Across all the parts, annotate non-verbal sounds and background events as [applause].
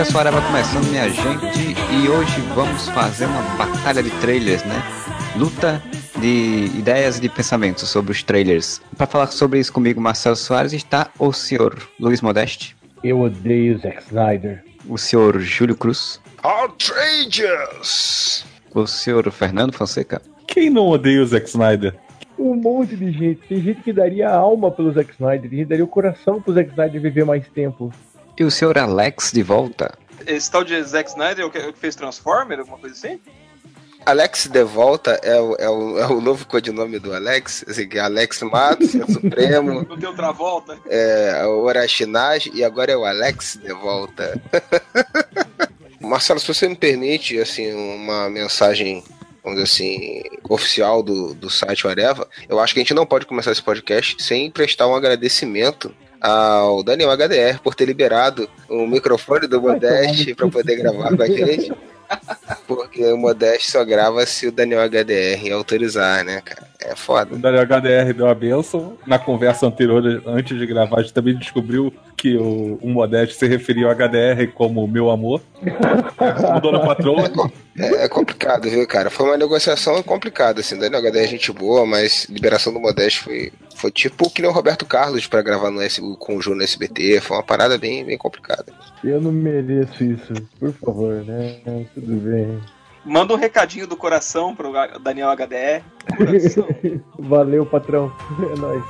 Podcast Hora vai começando, minha gente, e hoje vamos fazer uma batalha de trailers, né? Luta de ideias e de pensamentos sobre os trailers. Para falar sobre isso comigo, Marcelo Soares, está o senhor Luiz Modeste, Eu odeio Zack Snyder. o senhor Júlio Cruz, Outrageous! o senhor Fernando Fonseca, Quem não odeia o Zack Snyder? Um monte de gente. Tem gente que daria a alma pelo Zack Snyder. Tem gente que daria o coração pro Zack Snyder viver mais tempo. E o senhor Alex de volta. Esse tal de Zack Snyder é o que, o que fez Transformer, alguma coisa assim? Alex de volta é o, é o, é o novo codinome do Alex. Assim, é Alex Matos, é o Supremo, [laughs] Não tem outra volta? é o Orachinage e agora é o Alex de volta. [laughs] Marcelo, se você me permite, assim, uma mensagem, vamos dizer assim, oficial do, do site Areva, eu acho que a gente não pode começar esse podcast sem prestar um agradecimento ao Daniel HDR por ter liberado o microfone do Modeste para poder gravar com a gente. [laughs] Porque o Modeste só grava se o Daniel HDR autorizar, né, cara? É O foda. Daniel HDR deu a benção. Na conversa anterior, antes de gravar, a gente também descobriu que o, o Modeste se referia ao HDR como meu amor. [laughs] Como dona patroa. É, é complicado, viu, cara? Foi uma negociação complicada, assim. Daniel HDR é gente boa, mas liberação do Modeste foi, foi tipo que nem o Roberto Carlos pra gravar no S, com o Ju no SBT. Foi uma parada bem, bem complicada. Eu não mereço isso. Por favor, né? Tudo bem. Manda um recadinho do coração pro Daniel HDR. [laughs] Valeu, patrão. É nóis.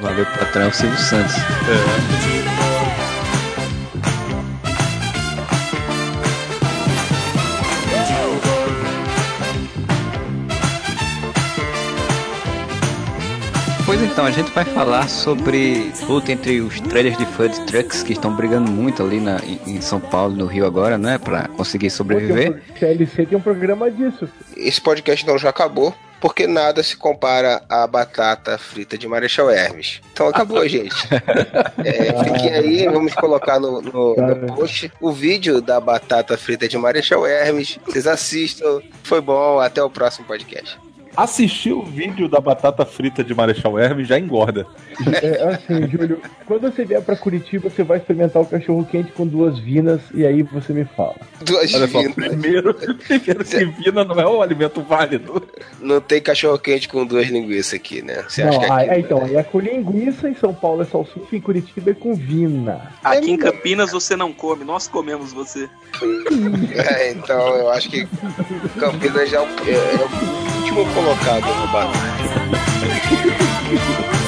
Valeu, patrão Silvio Santos. Pois então, a gente vai falar sobre luta entre os trailers de Food Trucks que estão brigando muito ali na, em São Paulo, no Rio agora, né? Pra conseguir sobreviver. O TLC tem um programa disso. Esse podcast então já acabou, porque nada se compara à batata frita de Marechal Hermes. Então acabou, [laughs] gente. É, fiquem aí, vamos colocar no, no- no post o vídeo da batata frita de Marechal Hermes. Vocês assistam. Foi bom, até o próximo podcast. Assistir o vídeo da batata frita de Marechal Hermes já engorda. É assim, Júlio. Quando você vier pra Curitiba, você vai experimentar o cachorro quente com duas vinas e aí você me fala. Duas Olha só, vinas. primeiro, [laughs] primeiro que vina não é um alimento válido. Não tem cachorro quente com duas linguiças aqui, né? Você acha não, que aí, aqui, aí, então, é com linguiça, em São Paulo é salsicha, em Curitiba é com vina. Aqui em Campinas você não come, nós comemos você. [laughs] É, então eu acho que Campinas já é o, é- é o último colocado no bar. [laughs]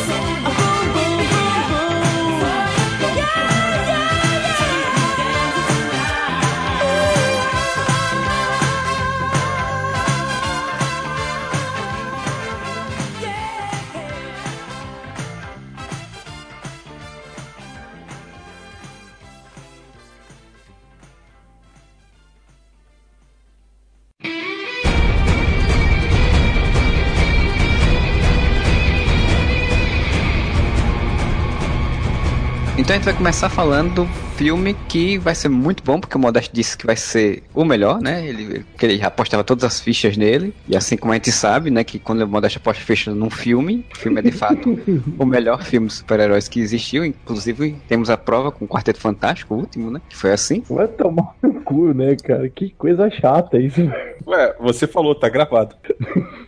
Então a gente vai começar falando do filme que vai ser muito bom, porque o Modeste disse que vai ser o melhor, né? Ele, que ele apostava todas as fichas nele. E assim como a gente sabe, né, que quando o Modeste aposta ficha num filme, o filme é de fato [laughs] o melhor filme de super-heróis que existiu. Inclusive, temos a prova com o Quarteto Fantástico, o último, né? Que foi assim. Vai tomar no cu, né, cara? Que coisa chata isso. Ué, você falou, tá gravado.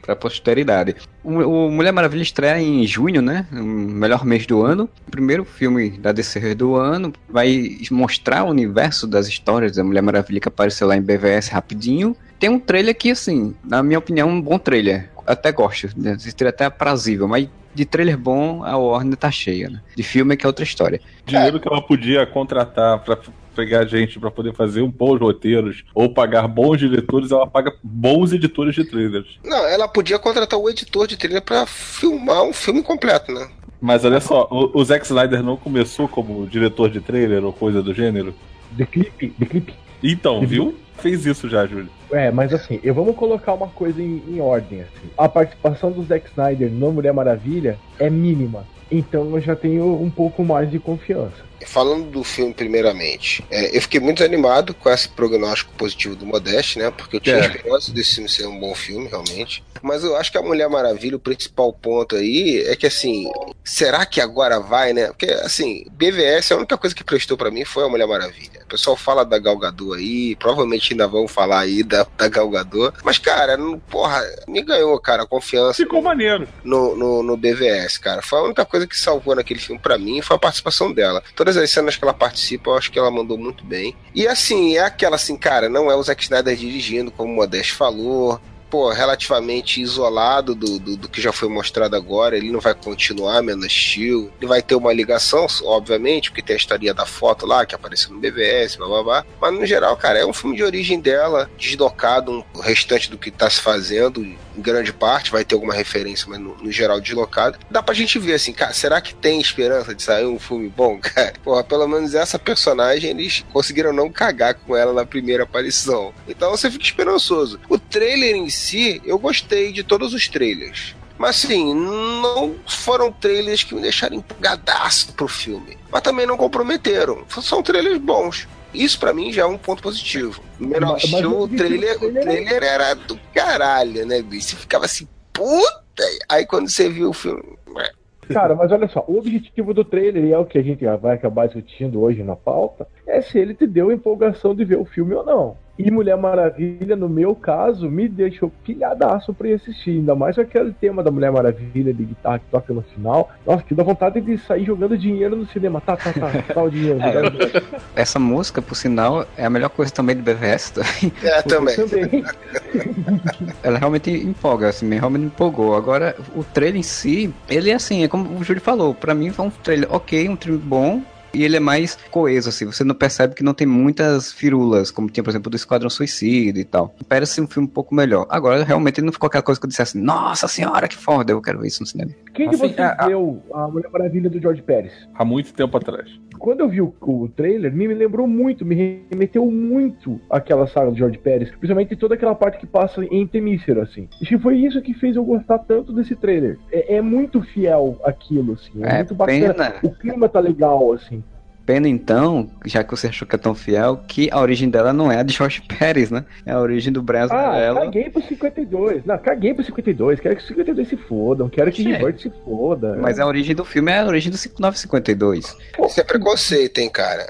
Pra posteridade. O, o Mulher Maravilha estreia em junho, né? O melhor mês do ano. O primeiro filme da DC do ano. Vai mostrar o universo das histórias da Mulher Maravilha que apareceu lá em BVS rapidinho. Tem um trailer que, assim, na minha opinião, um bom trailer. Até gosto. Né? Esse trailer até é mas de trailer bom, a Warner tá cheia, né? De filme é que é outra história. Dinheiro que ela podia contratar pra pegar gente pra poder fazer um bons roteiros ou pagar bons diretores, ela paga bons editores de trailers. Não, ela podia contratar o editor de trilha pra filmar um filme completo, né? Mas olha só, o, o Zack Snyder não começou como diretor de trailer ou coisa do gênero? The Clip, The Clip. Então, viu? Fez isso já, Júlio. É, mas assim, eu vamos colocar uma coisa em, em ordem. Assim. A participação do Zack Snyder no Mulher Maravilha é mínima. Então eu já tenho um pouco mais de confiança. Falando do filme, primeiramente, é, eu fiquei muito animado com esse prognóstico positivo do Modeste, né? Porque eu tinha É. esperança desse filme ser um bom filme, realmente. Mas eu acho que a Mulher Maravilha, o principal ponto aí é que, assim, será que agora vai, né? Porque, assim, BVS, a única coisa que prestou pra mim foi a Mulher Maravilha. O pessoal fala da Gal Gadot aí, provavelmente ainda vão falar aí da, da Gal Gadot. Mas, cara, não- porra, me ganhou, cara, a confiança Ficou maneiro. no, no, no BVS, cara. Foi a única coisa que salvou naquele filme pra mim foi a participação dela. Todas as cenas que ela participa, eu acho que ela mandou muito bem. E assim, é aquela assim, cara, não é o Zack Snyder dirigindo, como o Modeste falou. Pô, relativamente isolado do, do, do que já foi mostrado agora. Ele não vai continuar Man of Steel. Ele vai ter uma ligação, obviamente, porque tem a história da foto lá que apareceu no BVS, blá blá blá. Mas no geral, cara, é um filme de origem dela, deslocado um- o restante do que tá se fazendo, em grande parte, vai ter alguma referência, mas no, no geral deslocado. Dá pra gente ver assim, cara, será que tem esperança de sair um filme bom, [laughs] cara? Porra, pelo menos essa personagem eles conseguiram não cagar com ela na primeira aparição. Então você fica esperançoso. O trailer em si, eu gostei de todos os trailers. Mas assim, não foram trailers que me deixaram empolgadaço pro filme. Mas também não comprometeram. São trailers bons. Isso pra mim já é um ponto positivo. Menor Mas- mas estilo, o trailer, o trailer era do caralho, né, bicho? Você ficava assim, puta! Aí quando você viu o filme. Cara, mas olha só, o objetivo do trailer, e é o que a gente vai acabar discutindo hoje na pauta, é se ele te deu empolgação de ver o filme ou não. E Mulher Maravilha, no meu caso, me deixou pilhadaço pra ir assistir. Ainda mais aquele tema da Mulher Maravilha de guitarra que toca no final. Nossa, que dá vontade de sair jogando dinheiro no cinema. Tá, tá, tá, tá o dinheiro. É. Essa música, por sinal, é a melhor coisa também do BVS. tá? É, também. Também. Ela realmente empolga, assim, me- realmente me empolgou. Agora, o trailer em si, ele é assim, é como o Júlio falou, pra mim foi um trailer ok, um trailer bom. E ele é mais coeso, assim, você não percebe que não tem muitas firulas, como tinha, por exemplo, do Esquadrão Suicida e tal. Parece um filme um pouco melhor. Agora, realmente, não ficou aquela coisa que eu disse assim, nossa senhora, que foda, eu quero ver isso no cinema. Quem que Assim, você a- a- viu a Mulher Maravilha do George Pérez? Há muito tempo atrás. Quando eu vi o, o trailer, me, lembrou muito, me remeteu muito àquela saga do George Pérez, principalmente toda aquela parte que passa em Temícero, assim. Que foi isso que fez eu gostar tanto desse trailer. É, é muito fiel aquilo, assim. É, É muito bacana. pena. O clima tá legal, assim. Pena então, já que você achou que é tão fiel, que a origem dela não é a de Jorge [laughs] Pérez, né? É a origem do Brasil Ah, dela. caguei pro 52. Não, caguei pro 52. Quero que o 52 se fodam. Quero que o. Rebirth se foda. Mas a origem do filme é a origem do 952. Isso é preconceito, hein, cara.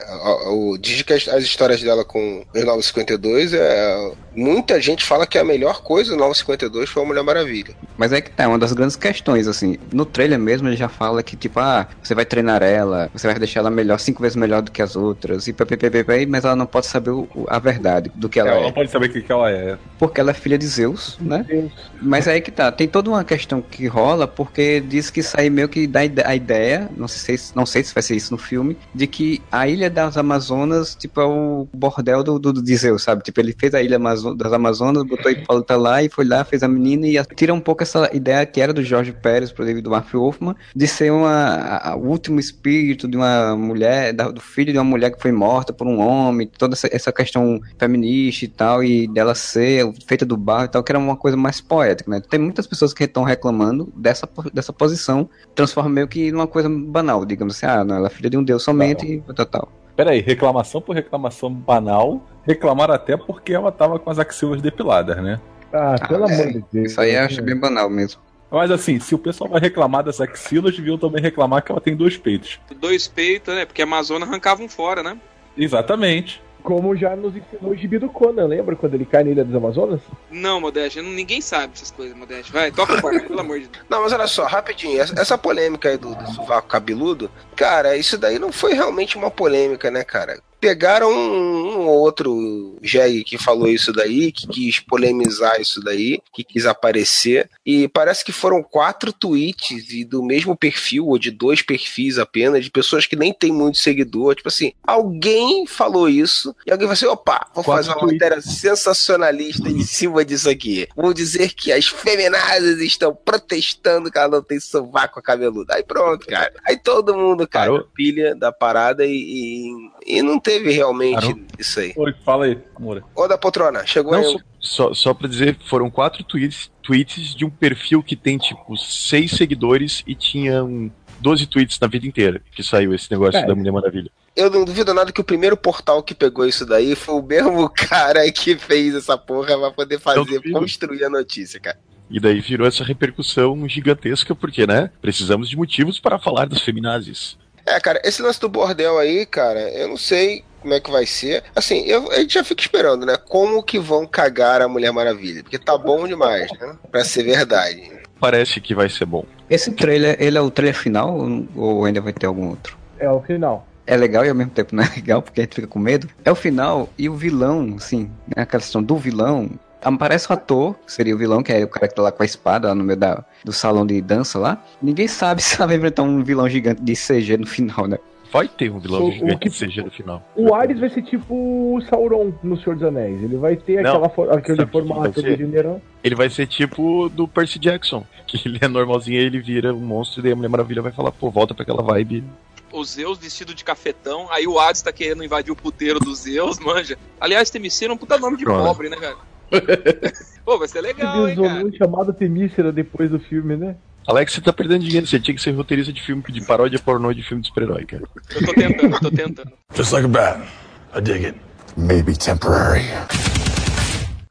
O, o, diz que as, as histórias dela com os 952 é. Muita gente fala que a melhor coisa do 952 foi a Mulher Maravilha. Mas é que tá, é uma das grandes questões, assim. No trailer mesmo ele já fala que, tipo, ah, você vai treinar ela, você vai deixar ela melhor, cinco vezes melhor do que as outras, e ppp, mas ela não pode saber o- a verdade do que ela Ela é. não pode saber o que, que ela é. Porque ela é filha de Zeus, né? Deus. Mas aí que tá, tem toda uma questão que rola, porque diz que isso aí meio que dá a ideia, não sei, se- não sei se vai ser isso no filme, de que a ilha das Amazonas, tipo, é o bordel do, do, do de Zeus, sabe? Tipo, ele fez a ilha Amazo- das Amazonas, botou pra lutar lá e foi lá, fez a menina e tira um pouco essa ideia que era do Jorge Pérez, por exemplo, do Mark Wolfman, de ser uma, o último espírito de uma mulher, da- do filho de uma mulher que foi morta por um homem, toda essa, essa questão feminista e tal, e dela ser feita do barro e tal, que era uma coisa mais poética, né? Tem muitas pessoas que estão reclamando dessa, dessa posição, transforma meio que numa coisa banal, digamos assim, ah, não, ela é filha de um deus somente e tal, tal. Pera aí, reclamação por reclamação banal. Reclamaram até porque ela tava com as axilas depiladas, né? Ah, pelo Ah, é. amor de Deus. Isso aí eu acho bem banal mesmo. Mas assim, se o pessoal vai reclamar das axilas, deviam também reclamar que ela tem dois peitos. Dois peitos, né? Porque a Amazônia arrancavam fora, né? Exatamente. Como já nos ensinou o gibi do Conan, lembra quando ele cai na Ilha das Amazonas? Não, Modeste, não- ninguém sabe essas coisas, Modeste. Vai, toca o barco, pelo amor de Deus. Não, mas olha só, rapidinho, essa, essa polêmica aí do, do sovaco cabeludo, cara, isso daí não foi realmente uma polêmica, né, cara? Pegaram um, um outro jegue que falou isso daí, que quis polemizar isso daí, que quis aparecer, e parece que foram quatro tweets e do mesmo perfil, ou de dois perfis apenas, de pessoas que nem tem muito seguidor. Tipo assim, alguém falou isso, e alguém vai assim: opa, vou Quatro fazer uma tweets. matéria sensacionalista em cima disso aqui. Vou dizer que as feminazes estão protestando que ela não tem sovaco cabeludo. Aí pronto, cara. Aí todo mundo, cara, Parou? pilha da parada e, e, e não teve realmente isso aí. Oi, fala aí, Moura. Ô da poltrona, chegou Não, aí. só, só, só pra dizer, foram quatro tweets, tweets de um perfil que tem, tipo, seis seguidores e tinha um 12 tweets na vida inteira que saiu esse negócio É. da Mulher Maravilha. Eu não duvido nada que o primeiro portal que pegou isso daí foi o mesmo [laughs] cara que fez essa porra pra poder fazer, construir a notícia, cara. E daí virou essa repercussão gigantesca, porque, né? Precisamos de motivos para falar das feminazes. É, cara, esse lance do bordel aí, cara, eu não sei como é que vai ser. Assim, eu, a gente já fica esperando, né? Como que vão cagar a Mulher Maravilha? Porque tá bom demais, né? Pra ser verdade. Parece que vai ser bom. Esse trailer, ele é o trailer final ou- ou ainda vai ter algum outro? É o final. É legal e ao mesmo tempo não é legal, porque a gente fica com medo. É o final e o vilão, assim, né, aquela questão do vilão. Aparece o ator, que seria o vilão, que é o cara que tá lá com a espada lá no meio da, do salão de dança lá. Ninguém sabe [laughs] se ela vai enfrentar um vilão gigante de CG no final, né? Vai ter um vilão O- gigante que- que seja no final. O Ares vai ser tipo o Sauron no Senhor dos Anéis. Ele vai ter Não, aquela for- aquele formato do general. Ele vai ser tipo do Percy Jackson, [laughs] que ele é normalzinho e ele vira um monstro e daí a Mulher Maravilha vai falar, pô, volta pra aquela vibe. O Zeus vestido de cafetão, aí o Hades tá querendo invadir o puteiro do Zeus, [laughs] manja. Aliás, Temicira é um puta nome de Pronto. pobre, né, cara? Pô, vai ser legal, hein, cara? Chamado Temícera depois do filme, né? Alex, você tá perdendo dinheiro, você tinha que ser roteirista de filme de paródia pornô de filme de super-herói, cara. Eu tô tentando, eu tô tentando. Just like a bat. I dig it. Maybe temporary.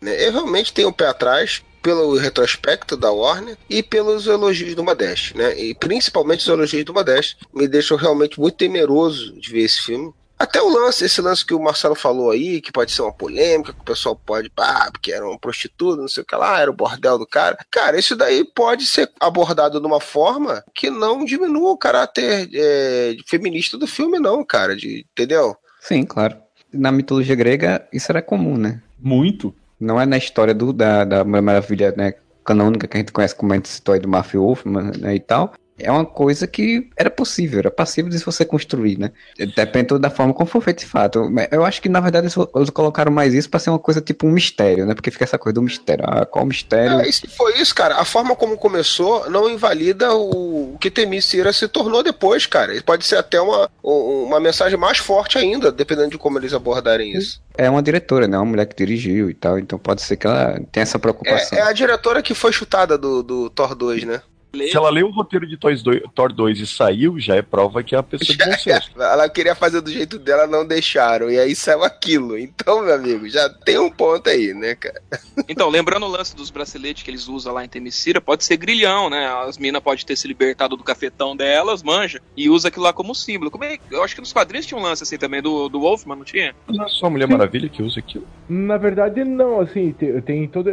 Eu realmente tenho o pé atrás pelo retrospecto da Warner e pelos elogios do Modeste, né? E principalmente os elogios do Modeste me deixam realmente muito temeroso de ver esse filme. Até o lance, esse lance que o Marcelo falou aí, que pode ser uma polêmica, que o pessoal pode, ah, porque era uma prostituta, não sei o que lá, era o bordel do cara. Cara, isso daí pode ser abordado de uma forma que não diminua o caráter é, feminista do filme, não, cara, de, entendeu? Sim, claro. Na mitologia grega, isso era comum, né? Muito. Não é na história do, da, da Maravilha, né? Canônica que a gente conhece como a gente citou aí do Mafia Wolfman né, e tal. É uma coisa que era possível, era passível de você construir, né? Depende da forma como for feito de fato. Eu acho que, na verdade, eles colocaram mais isso pra ser uma coisa tipo um mistério, né? Porque fica essa coisa do mistério. Ah, qual mistério? É, se foi isso, cara, a forma como começou não invalida o, que Temícera se tornou depois, cara. Pode ser até uma, um- uma mensagem mais forte ainda, dependendo de como eles abordarem isso. É uma diretora, né? Uma mulher que dirigiu e tal. Então pode ser que ela tenha essa preocupação. É, é a diretora que foi chutada do, do Thor 2, né? Se ela leu o roteiro de Toys 2 Thor 2 e saiu, já é prova que é uma pessoa de bom senso. Ela queria fazer do jeito dela, não deixaram. E aí saiu aquilo. Então, meu amigo, já tem um ponto aí, né, cara? [laughs] Então, lembrando o lance dos braceletes que eles usam lá em Temicira, pode ser grilhão, né? As minas podem ter se libertado do cafetão delas, manja, e usa aquilo lá como símbolo. Como é, eu acho que nos quadrinhos tinha um lance assim também, do, do Wolfman, não tinha? Não é só a Mulher Maravilha que usa aquilo. Na verdade, não, assim, tem, tem todo.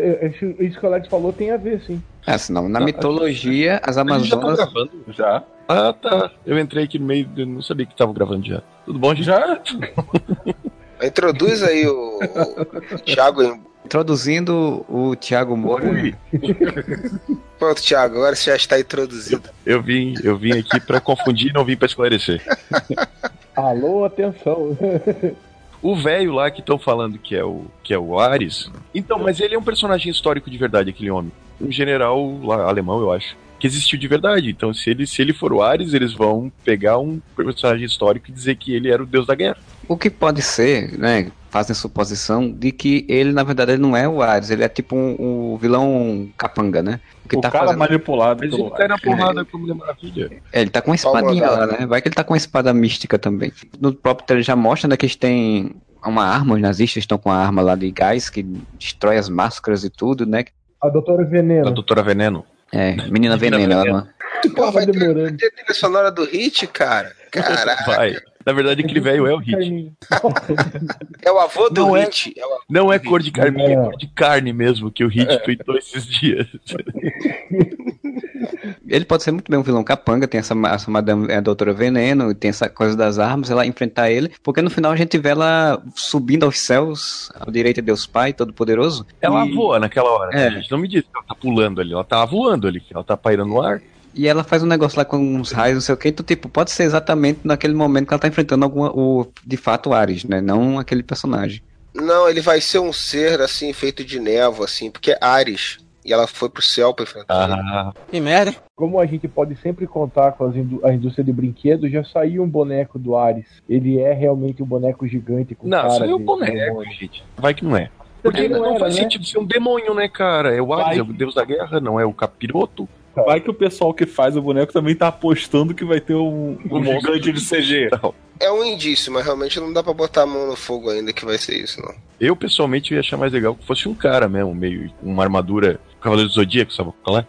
Isso que o Alex falou tem a ver, sim. Ah, senão, na mitologia, as A gente já tá Amazonas. gravando? Já. Ah, tá. Eu entrei aqui no meio, eu não sabia que tava gravando já. Tudo bom, gente? Já? [laughs] Introduz aí o, o Thiago. Introduzindo o Thiago Moura. Pronto, Thiago, agora você já está introduzido. eu vim, eu vim aqui pra confundir, não vim pra esclarecer. [laughs] Alô, atenção. O velho lá que estão falando que é o que é o Ares. Então, mas ele é um personagem histórico de verdade, aquele homem. Um general lá, alemão, eu acho. Que existiu de verdade. Então, se ele, se ele for o Ares, eles vão pegar um personagem histórico e dizer que ele era o deus da guerra. O que pode ser, né? Fazem suposição de que ele, na verdade, ele não é o Ares, ele é tipo um, um vilão capanga, né? que o tá cara fazendo- manipulado pelo ele tá Ares. porrada com a Mulher Maravilha. É, ele tá com uma espadinha lá, né? Vai que ele tá com uma espada mística também. No próprio trailer já mostra né, que eles têm uma arma, os nazistas estão com a arma lá de gás que destrói as máscaras e tudo, né? A doutora A Veneno. Doutora Veneno. É, menina veneno, ela não... Pô, vai ter, demorando. vai ter trilha sonora do Hit, cara. [laughs] Caraca. Vai. Na verdade, aquele velho é o Hit. [laughs] É o avô do Não é- Hit. É o avô Não é cor de carne, é É. cor de carne mesmo, que o Hit tweetou esses dias. [laughs] Ele pode ser muito bem um vilão capanga, tem essa, essa Madame, a Doutora Veneno, tem essa coisa das armas, ela enfrentar ele, porque no final a gente vê ela subindo aos céus, ao direito de Deus Pai, Todo-Poderoso. Ela e- voa naquela hora. É. gente? Não me diz que ela tá pulando ali. Ela tá voando ali. Ela tá pairando no ar. E ela faz um negócio lá com uns raios, não sei o que, então, tipo, pode ser exatamente naquele momento que ela tá enfrentando alguma, o, de fato, o Ares, né? Não aquele personagem. Não, ele vai ser um ser assim, feito de névoa, assim, porque é Ares. E ela foi pro céu pra enfrentar. Ah, Que merda. Como a gente pode sempre contar com as indú- a indústria de brinquedos, já saiu um boneco do Ares. Ele é realmente um boneco gigante com não, é um boneco, demônio. gente. Vai que não é. Porque não era, faz né? sentido ser um demônio, né, cara? É o Ares, Vai. é o deus da guerra, não é o capiroto. Vai que o pessoal que faz o boneco também tá apostando que vai ter um, um gigante de CG. É um indício, mas realmente não dá pra botar a mão no fogo ainda que vai ser isso, não. Eu, pessoalmente, ia achar mais legal que fosse um cara mesmo, meio uma armadura Cavaleiro do Zodíaco, sabe qual é?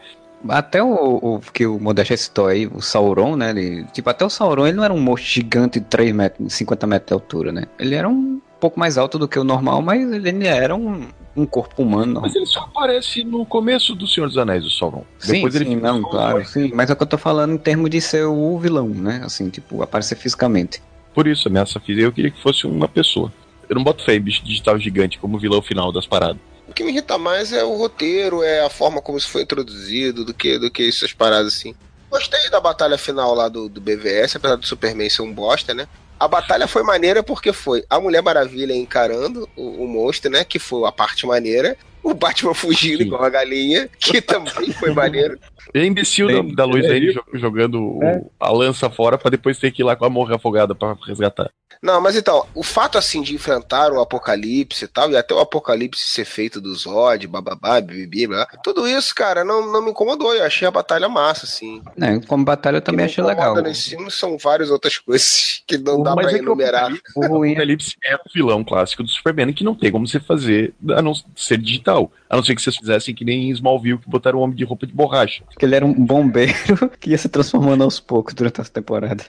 Até o, o que o Modeste citou aí, o Sauron, né? Ele, tipo, até o Sauron ele não era um monstro gigante de 3 metros, 50 metros de altura, né? Ele era um pouco mais alto do que o normal, mas ele ainda era um, um corpo humano. Mas ele só aparece no começo do Senhor dos Anéis, o Sauron. Sim, Depois ele sim, fica não, claro, sim. Mas é o que eu tô falando em termos de ser o vilão, né? Assim, tipo, aparecer fisicamente. Por isso, ameaça física, eu queria que fosse uma pessoa. Eu não boto fé em bicho digital gigante como vilão final das paradas. O que me irrita mais é o roteiro, é a forma como isso foi introduzido, do que, do que essas paradas assim. Gostei da batalha final lá do, do BVS, apesar do Superman ser um bosta, né? A batalha foi maneira porque foi a Mulher Maravilha encarando o, o monstro, né? Que foi a parte maneira. O Batman fugindo Sim. igual a galinha, que também foi maneiro. [laughs] É imbecil Bem, da, da Lois é Lane jogando o- É. a lança fora pra depois ter que ir lá com a morra afogada pra resgatar. Não, mas então, o fato assim de enfrentar o apocalipse e tal, e até o apocalipse ser feito do Zod, bababá, bibibi, blá, tudo isso, cara, não, não me incomodou. Eu achei a batalha massa, assim. Né? Como batalha eu também O achei legal. Nesse filme são várias outras [laughs] coisas que não dá Mas pra é o enumerar. O ruim é Apocalipse é o vilão clássico do Superman que não tem como você fazer a não ser digital. A não ser que vocês fizessem que nem em Smallville, que botaram o homem de roupa de borracha. Que ele era um bombeiro [laughs] que ia se transformando aos poucos durante essa temporada.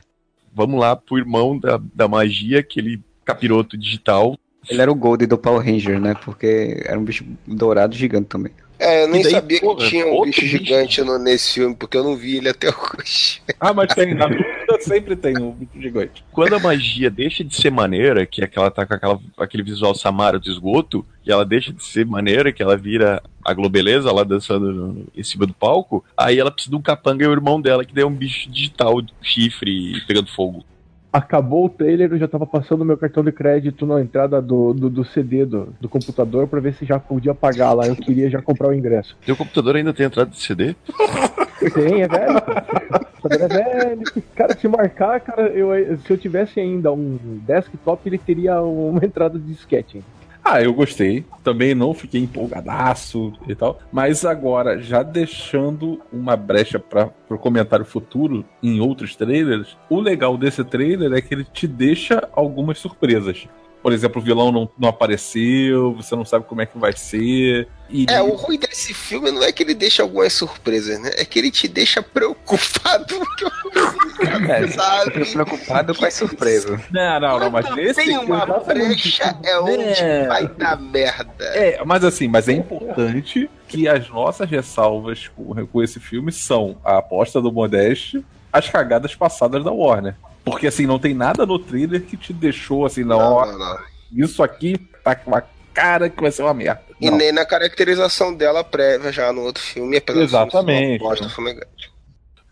Vamos lá pro irmão da, da magia, aquele capiroto digital. Ele era o Gold do Power Ranger, né? Porque era um bicho dourado gigante também. É, eu nem daí, sabia porra, que tinha um bicho bicho. gigante no- nesse filme, porque eu não vi ele até [laughs] hoje. Ah, mas tem, na dúvida sempre tem um gigante. Quando a magia deixa de ser maneira, que é que ela tá com aquela, aquele visual Samara do esgoto, e ela deixa de ser maneira, que ela vira a Globeleza lá dançando em cima do palco, aí ela precisa de um capanga e o irmão dela, que daí é um bicho digital, chifre pegando fogo. Acabou o trailer, eu já tava passando meu cartão de crédito na entrada do, do, do CD do, do computador pra ver se já podia pagar lá. Eu queria já comprar o ingresso. Teu computador ainda tem entrada de CD? Tem, é velho. Computador é velho. Cara, se marcar, cara, eu, se eu tivesse ainda um desktop, ele teria uma entrada de disquete. Ah, eu gostei. Também não fiquei empolgadaço e tal. Mas agora, já deixando uma brecha para o comentário futuro em outros trailers, o legal desse trailer é que ele te deixa algumas surpresas. Por exemplo, o vilão não, não apareceu, você não sabe como é que vai ser. E É, o ruim desse filme não é que ele deixa algumas surpresas, né? É que ele te deixa preocupado. [laughs] É, sabe? preocupado com as surpresas. Não, não, não, mas nesse tem uma brecha, é onde É. vai dar merda. É, mas assim, mas é importante que as nossas ressalvas com, com esse filme são a aposta do Modeste, as cagadas passadas da Warner. Porque assim, não tem nada no trailer que te deixou assim, não, Não, ó, não, não. isso aqui tá com a cara que vai ser uma merda. E Não. nem na caracterização dela prévia já no outro filme, apesar do filme Exatamente. uma bosta, o filme.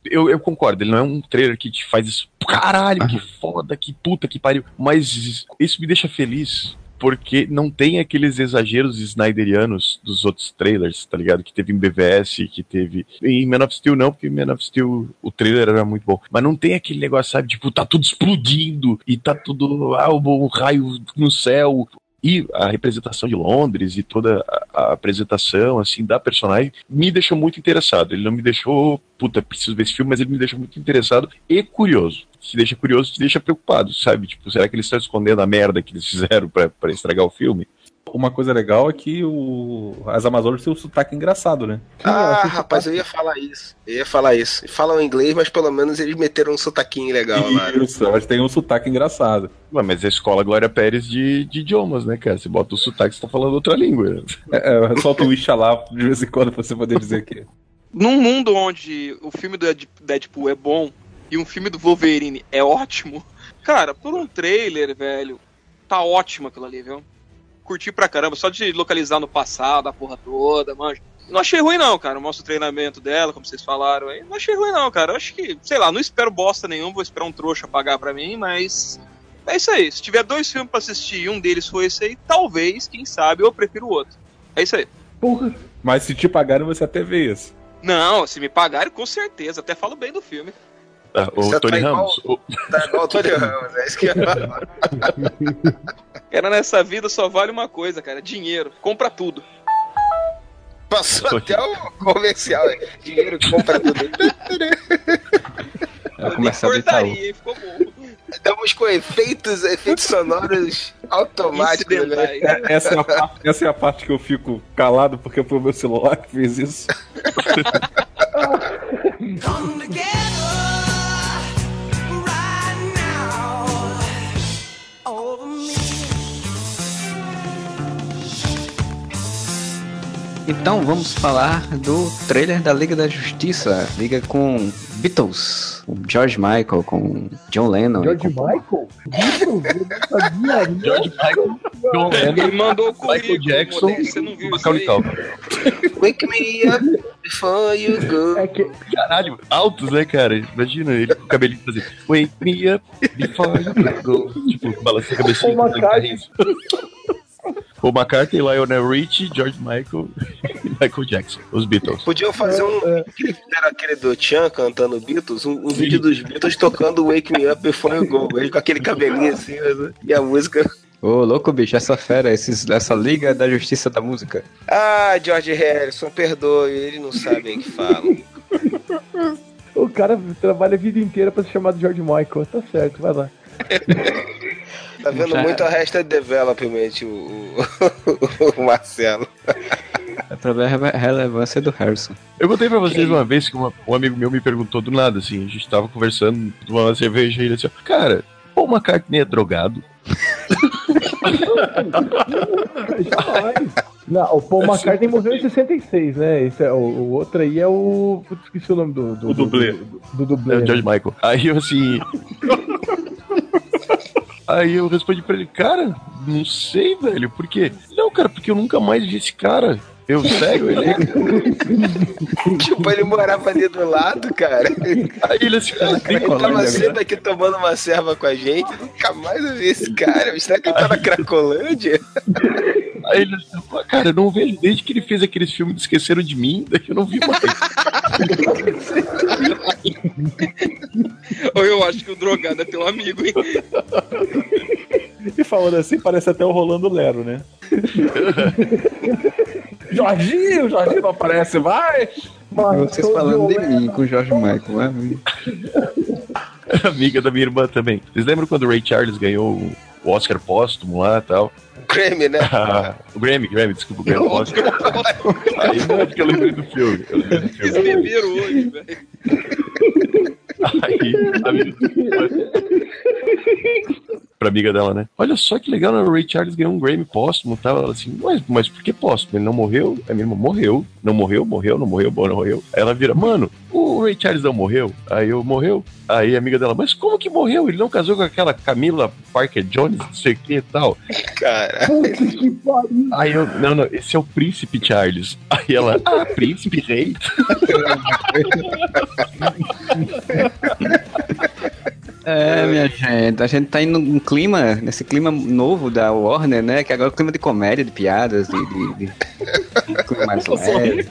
Eu, eu concordo, ele não é um trailer que te faz isso. Caralho, que foda, que puta que pariu. Mas isso me deixa feliz. Porque não tem aqueles exageros snyderianos dos outros trailers, tá ligado? Que teve em BVS, que teve. Em Man of Steel não, porque em Man of Steel o trailer era muito bom. Mas não tem aquele negócio, sabe? Tipo, tá tudo explodindo e tá tudo. Ah, o raio no céu. E a representação de Londres e toda a, apresentação, assim, da personagem me deixou muito interessado. Ele não me deixou, puta, preciso ver esse filme, mas ele me deixou muito interessado e curioso. Se deixa curioso, te deixa preocupado, sabe? Tipo, será que eles estão escondendo a merda que eles [laughs] fizeram pra estragar o filme? Uma coisa legal é que o... as Amazonas têm um sotaque engraçado, né? Ah, assim, rapaz, eu ia falar isso. Eu ia falar isso. Falam inglês, mas pelo menos eles meteram um sotaquinho legal lá. né? Isso, elas têm um sotaque engraçado. Ué, mas é a escola Glória Pérez de, de idiomas, né, cara? Você bota o sotaque, você tá falando outra língua. É, é, solta o Isha lá de vez em quando pra você poder dizer que. num mundo onde o filme do Dead- Deadpool é bom e um filme do Wolverine é ótimo, cara, por um trailer, velho, tá ótimo aquilo ali, viu? Curti pra caramba, só de localizar no passado a porra toda, manja. Não achei ruim não, cara. Mostra o treinamento dela, como vocês falaram aí. Não achei ruim não, cara. Eu acho que, sei lá, não espero bosta nenhum, vou esperar um trouxa pagar pra mim, mas é isso aí. Se tiver dois filmes pra assistir e um deles for esse aí, talvez, quem sabe, eu prefiro o outro. É isso aí. Porra, Mas se te pagarem, você até vê isso. Não, se me pagarem, com certeza. Até falo bem do filme. Ah, o Tony tá igual- Ramos. o- Tá igual o Tony Ramos, é isso que eu. [laughs] Cara, nessa vida só vale uma coisa, cara: dinheiro. Compra tudo. Passou até o comercial. é. Dinheiro compra tudo. Do Itaú. Portaria, hein? Ficou bom. Estamos com efeitos, efeitos sonoros automáticos. Né? É, Essa é, a parte, essa é a parte que eu fico calado, porque foi o meu celular que fez isso. Come [laughs] together [laughs] Então vamos falar do trailer da Liga da Justiça. Liga com Beatles, com George Michael, com John Lennon. George com... Michael? Beatles? Eu não sabia. George Michael, John Lennon, Ele mandou o Michael Jackson Modesto, você não viu Macaulay. Wake me up before you go. É que Caralho, altos, né, cara? Imagina ele com o cabelinho fazendo Wake me up before you go. Tipo, balançando a cabecinha. Paul McCartney. O McCartney, Lionel Richie, George Michael e [laughs] Michael Jackson. Os Beatles. Podiam fazer um. Aquele, era aquele do Chan cantando Beatles, um, um vídeo dos Beatles tocando Wake Me Up Before You Go. [laughs] Ele com aquele cabelinho assim, né? e a música. Ô, louco, bicho, essa fera, esses, essa Liga da Justiça da Música. Ah, George Harrison, perdoe, ele não sabe o que fala. [laughs] o cara trabalha a vida inteira pra se chamar de George Michael. Tá certo, vai lá. Tá vendo Já- muito a Arrested Development, o, o, [laughs] o Marcelo. É pra ver a rele- relevância do Harrison. Eu contei pra vocês uma vez que uma- um amigo meu me perguntou do nada, assim, a gente tava conversando, tomando uma cerveja e ele assim, cara, Paul McCartney é drogado? [laughs] Não, o Paul McCartney morreu em 66, né? Esse é, o, o outro aí é o. Putz, esqueci o nome do. do O dublê. Do, do, do É dublê. o George Michael. Aí eu assim. [laughs] Aí eu respondi pra ele, cara, não sei, velho, por quê? Não, cara, porque eu nunca mais vi esse cara. Eu sério, ele. é [laughs] tipo, ele morava ali do lado, cara. Aí ele assim, cara, Ele tava sempre aqui tomando uma serva com a gente. Nunca mais eu vi esse cara. Será que ele tá na Cracolândia? [laughs] Aí ele assim, "Pô, cara, eu não vejo desde que ele fez aqueles filmes que esqueceram de mim, daí eu não vi mais. Ou eu acho que o drogado é teu amigo, hein? E falando assim, parece até o Rolando Lero, né? [laughs] Jorginho, Jorginho não aparece mais. Vocês falando de mim com o George Michael, né? Amiga da minha irmã também. Vocês lembram quando o Ray Charles ganhou o Oscar póstumo lá e tal? Grammy, né? Ah, [laughs] o Grammy, Grammy, desculpa, o Grammy. o Oscar. Aí não é porque eu lembrei do filme. Eu lembrei do Eles filme. beberam hoje, velho. Aí, amiga pra amiga dela, né? Olha só que legal, né? o Ray Charles ganhou um Grammy póstumo tal. Ela assim, mas, mas por que póstumo? Ele não morreu? A minha irmã morreu. Não morreu, morreu, não morreu, bom, não morreu. Aí ela vira, mano, o Ray Charles não morreu? Aí eu, morreu? Aí a amiga dela, mas como que morreu? Ele não casou com aquela Camila Parker Jones, não sei o que e tal. Cara. Puta que pariu. Aí eu, não, não, esse é o Príncipe Charles. Aí ela, ah, Príncipe Rei. [laughs] É, minha gente, a gente tá indo num clima, nesse clima novo da Warner, né? Que agora é o clima de comédia, de piadas, de. de, de... clima mais leve.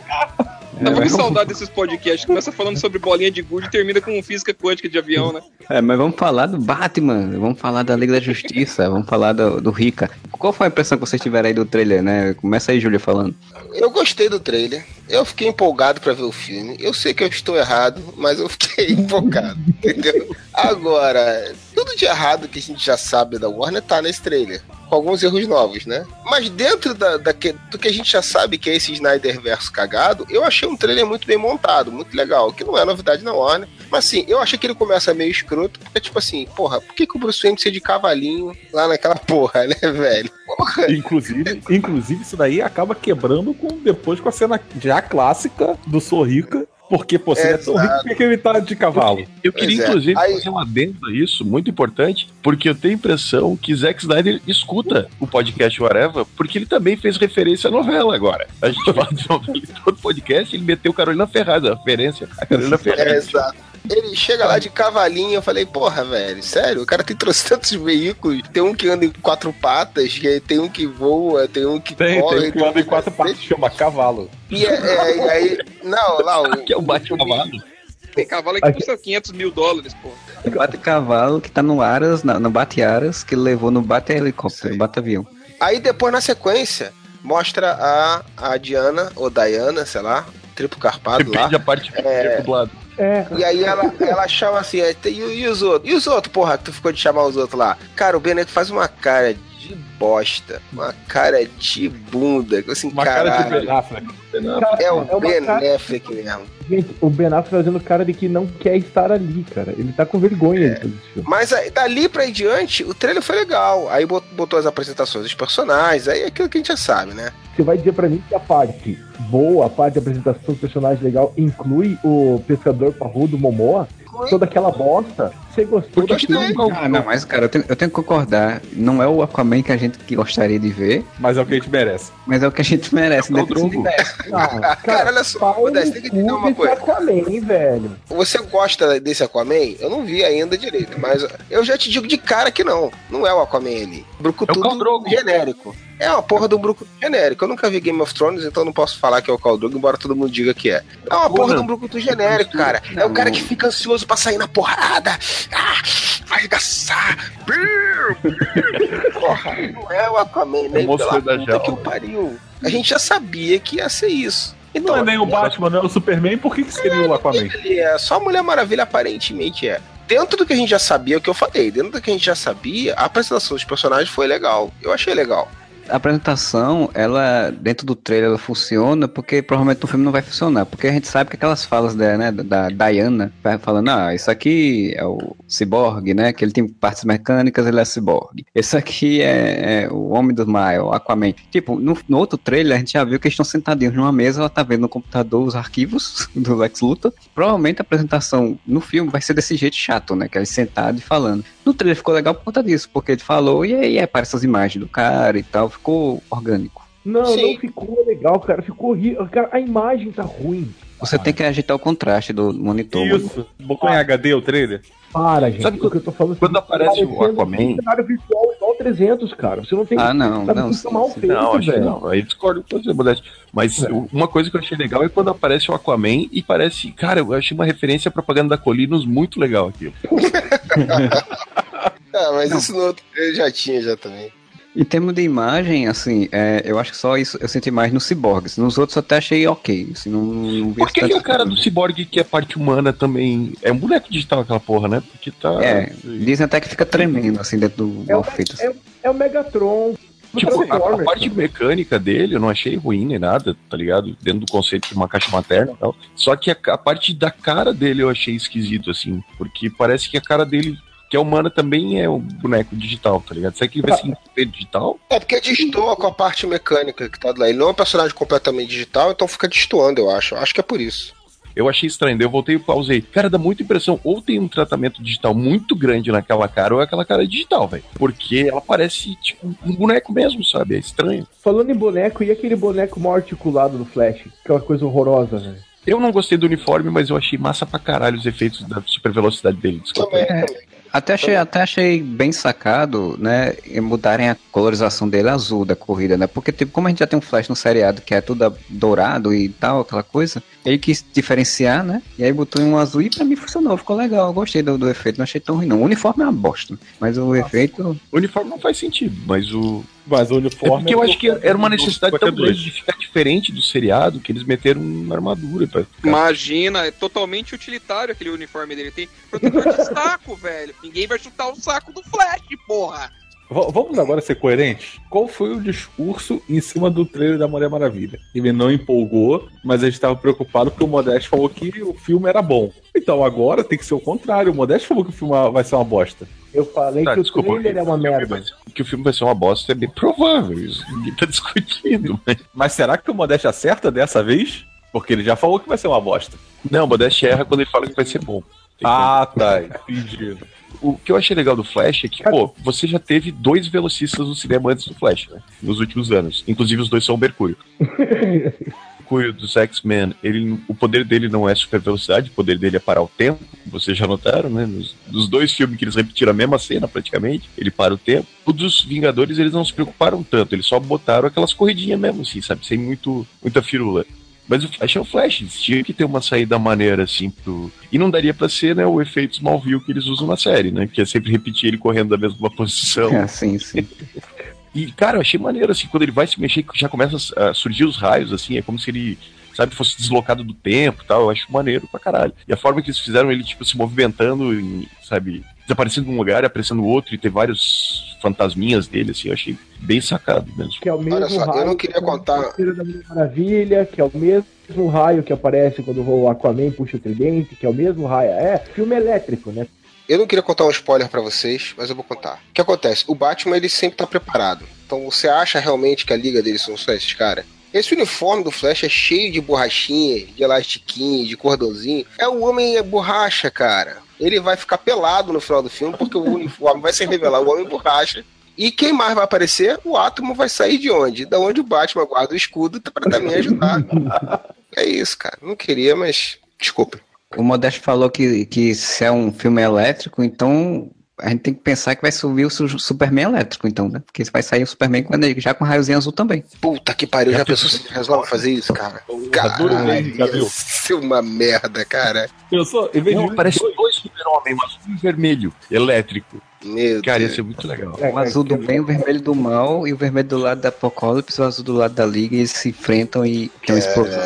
Tava com saudade desses podcasts. Começa falando sobre bolinha de gude e termina com física quântica de avião, né? É, mas vamos falar do Batman, vamos falar da Liga da Justiça, vamos falar do, do Rica. Qual foi a impressão que vocês tiveram aí do trailer, né? Começa aí, Júlia, falando. Eu gostei do trailer. Eu fiquei empolgado pra ver o filme. Eu sei que eu estou errado, mas eu fiquei [laughs] empolgado, entendeu? Agora, tudo de errado que a gente já sabe da Warner tá nesse trailer. Com alguns erros novos, né? Mas dentro da, da que- do que a gente já sabe que é esse Snyder verso cagado, eu achei um trailer muito bem montado, muito legal. Que não é novidade na Warner. Mas assim, eu achei que ele começa meio escroto, porque tipo assim, porra, por que, que o Bruce Wayne precisa de cavalinho lá naquela [laughs] porra, né, velho? Porra. Inclusive, inclusive, isso daí acaba quebrando com depois com a cena já clássica do Sorrica Porque, pô, se ele é tão rico, por que ele tá de cavalo? Eu queria, Pois é. inclusive, Aí- fazer um adendo a isso, muito importante, porque eu tenho a impressão que Zack Snyder escuta o podcast Whatever, porque ele também fez referência à novela agora. A gente fala de novela em todo podcast, ele meteu Carolina Ferraz, a referência a Carolina [laughs] É, Ferraz. exato. Ele chega lá de cavalinho, eu falei, porra, velho, sério, o cara tem trocentos [laughs] veículos, tem um que anda em quatro patas, tem um que voa, tem um que Tem, corre, tem um que anda em quatro patas, chama cavalo. E, é, é, e aí, não, lá o... [laughs] Que é o bate-cavalo. Tem cavalo aí que custa 500 mil dólares, pô. O bate-cavalo que tá no Aras, na- no bate-aras, que levou no bate-helicóptero, bate-avião. Aí depois, na sequência, mostra a, a Diana, ou Diana, sei lá, triplo carpado lá. Depende da parte É. do lado. É, E aí ela, ela chama assim, é, e, e os outros? E os outros, porra, tu ficou de chamar os outros lá? Cara, o Beneco faz uma cara de bosta, uma cara de bunda, assim, Uma cara de caralho. Ben Affleck. cara, É o uma Ben cara- Affleck mesmo. Gente, o Ben Affleck fazendo cara de que não quer estar ali, cara. Ele tá com vergonha de fazer esse filme. Mas aí, dali pra em diante, o trailer foi legal. Aí bot- botou as apresentações dos personagens, aí é aquilo que a gente já sabe, né? Você vai dizer pra mim que a parte boa, a parte de apresentação do personagem legal, inclui o pescador parrudo Momoa? Toda aquela bosta? Você gostou daquilo? não? Ah, não, mas cara, eu tenho, eu tenho que concordar. Não é o Aquaman que a gente que gostaria de ver, Mas é o que a gente merece. mas é o que a gente [laughs] merece, É ideia. Ah, Cara, [laughs] olha só, no tem que entender uma coisa. Aquaman, velho. Você gosta desse Aquaman? Eu não vi ainda direito, mas eu já te digo de cara que não. Não é o Aquaman ali. Brucutu É o Khal Drogo. genérico. É uma porra do Brucutu genérico. Eu nunca vi Game of Thrones, então não posso falar que é o Khal Drogo, embora todo mundo diga que é. É uma porra de um Brucutu genérico, cara. É o cara que fica ansioso pra sair na porrada. Ah, vai arregaçar. Porra, não é o Aquaman, nem O pela puta que o pariu. A gente já sabia que ia ser isso. Então, Não é nem o Batman, não é o Superman, por que, que seria o Aquaman? ele é só a Mulher Maravilha, aparentemente é. Dentro do que a gente já sabia, o que eu falei, dentro do que a gente já sabia, a apresentação dos personagens foi legal. Eu achei legal. A apresentação, ela, dentro do trailer, ela funciona porque provavelmente no filme não vai funcionar. Porque a gente sabe que aquelas falas dela, né, da, da Diana, falando, ah, isso aqui é o ciborgue, né, que ele tem partes mecânicas, ele é ciborgue. Esse aqui é, é o Homem do Mar, é Aquaman. Tipo, no, no outro trailer, a gente já viu que eles estão sentadinhos numa mesa, ela tá vendo no computador os arquivos [laughs] do Lex Luthor. Provavelmente a apresentação no filme vai ser desse jeito chato, né, que é eles sentados e falando. No trailer ficou legal por conta disso, porque ele falou, e aí aparecem as imagens do cara e tal, ficou orgânico. Não, Sim. não ficou legal, cara. Ficou horrível. Cara, a imagem tá ruim. Você tem que ajeitar o contraste do monitor. Isso. Botou em HD o trailer? Para, gente. Sabe o que eu tô falando? quando Tá aparece o Aquaman- um cenário virtual igual 300, cara. Você não tem. Ah, não, sabe, não. isso mal feito, Não, acho que velho. não. Aí discordo com você, Modesto. Mas É. uma coisa que eu achei legal é quando aparece o Aquaman e parece. Cara, eu achei uma referência à propaganda da Colinos muito legal aqui. [laughs] Ah, mas isso no outro eu já tinha já também. Em termos de imagem, assim, é, eu acho que só isso eu senti mais nos ciborgues. Nos outros eu até achei ok. Assim, não, não vi Por que, que o cara do ciborgue, que é parte humana, também. É um boneco digital aquela porra, né? Porque tá. É, dizem até que fica tremendo, assim, dentro do É assim. é, é o Megatron. Tipo, a, a Transformers, parte mecânica dele eu não achei ruim nem nada, tá ligado? Dentro do conceito de uma caixa materna e tal. Só que a, a parte da cara dele eu achei esquisito, assim. Porque parece que a cara dele, que é humana, também é um boneco digital, tá ligado? Será que ele vai ser inteiro digital? É porque destoa com a parte mecânica que tá lá. Ele não é um personagem completamente digital, então fica destoando, eu acho. Acho que é por isso. Eu achei estranho, daí eu voltei e pausei. Cara, dá muita impressão. Ou tem um tratamento digital muito grande naquela cara, ou é aquela cara digital, velho. Porque ela parece, tipo, um boneco mesmo, sabe? É estranho. Falando em boneco, e aquele boneco mal articulado do Flash? Aquela coisa horrorosa, velho. Eu não gostei do uniforme, mas eu achei massa pra caralho os efeitos da super velocidade dele. Desculpa. Também, É. também. Até achei, até achei bem sacado, né, em mudarem a colorização dele azul da corrida, né? Porque, tipo, como a gente já tem um Flash no seriado que é tudo dourado e tal, aquela coisa, ele quis diferenciar, né? E aí botou em um azul e pra mim funcionou, ficou legal. Eu gostei do, do efeito, não achei tão ruim, não. O uniforme é uma bosta, mas o efeito. O uniforme não faz sentido, mas o. Mas o É uniforme. porque eu acho que era uma necessidade tão 52. grande de ficar diferente do seriado que eles meteram uma armadura pra ficar. Imagina, é totalmente utilitário aquele uniforme dele. Tem protetor de saco, [laughs] velho. Ninguém vai chutar o saco do Flash, porra. V- Vamos agora ser coerentes? Qual foi o discurso em cima do trailer da Mulher Maravilha? Ele não empolgou, mas a gente estava preocupado porque o Modeste falou que o filme era bom. Então agora tem que ser o contrário. O Modeste falou que o filme vai ser uma bosta. Eu falei Tá, que desculpa, o trailer é uma o merda. vai ser- Que o filme vai ser uma bosta é bem provável. Isso ninguém tá [laughs] discutindo. Mas Mas será que o Modeste acerta dessa vez? Porque ele já falou que vai ser uma bosta. Não, Modéstia erra quando ele fala que vai ser bom. Tem que- Ah, tá. [laughs] Entendi. O que eu achei legal do Flash é que, pô, você já teve dois velocistas no cinema antes do Flash, né? Nos últimos anos. Inclusive, os dois são o Mercúrio. [laughs] O Mercúrio dos X-Men, ele, o poder dele não é super velocidade, o poder dele é parar o tempo. Vocês já notaram, né? Nos, nos dois filmes que eles repetiram a mesma cena, praticamente, ele para o tempo. O dos Vingadores, eles não se preocuparam tanto, eles só botaram aquelas corridinhas mesmo, assim, sabe? Sem muito, muita firula. Mas o Flash é o Flash, eles tinham que ter uma saída maneira, assim, pro. E não daria pra ser, né, o efeito Smallville que eles usam na série, né? Que é sempre repetir ele correndo da mesma [laughs] posição. É, sim, sim. [laughs] E, cara, eu achei maneiro, assim, quando ele vai se mexer, já começa a surgir os raios, assim, é como se ele, sabe, fosse deslocado do tempo e tal. Eu acho maneiro pra caralho. E a forma que eles fizeram ele, tipo, se movimentando, e, sabe, desaparecendo num lugar e aparecendo no outro, e ter vários fantasminhas dele, assim, eu achei bem sacado mesmo. Que é o mesmo Olha só, eu raio não queria que contar- da Maravilha, que é o mesmo raio que aparece quando o Aquaman puxa o tridente, que é o mesmo raio. É, filme elétrico, né? Eu não queria contar um spoiler pra vocês, mas eu vou contar. O que acontece? O Batman ele sempre tá preparado. Então você acha realmente que a liga dele são só esses caras? Esse uniforme do Flash é cheio de borrachinha, de elastiquinho, de cordãozinho. É o homem é borracha, cara. Ele vai ficar pelado no final do filme porque o uniforme vai se revelar o homem borracha. E quem mais vai aparecer? O átomo vai sair de onde? Da onde o Batman guarda o escudo pra também ajudar. É isso, cara. Não queria, mas desculpa. O Modesto falou que, que se é um filme elétrico, então a gente tem que pensar que vai subir o su- Superman elétrico, então, né? Porque vai sair o Superman com já com raiozinho azul também. Puta que pariu, já pensou se resolve fazer isso, cara? Caralho, já ia ser uma merda, cara. Pensou? Em vez de parece dois, dois super-homem, um azul e um vermelho, elétrico. Meu Cara, ia Deus. ser muito legal. É, O azul do bem, o vermelho do mal, e o vermelho do lado da Apocalipse, o azul do lado da Liga, e eles se enfrentam e tem uma explosão.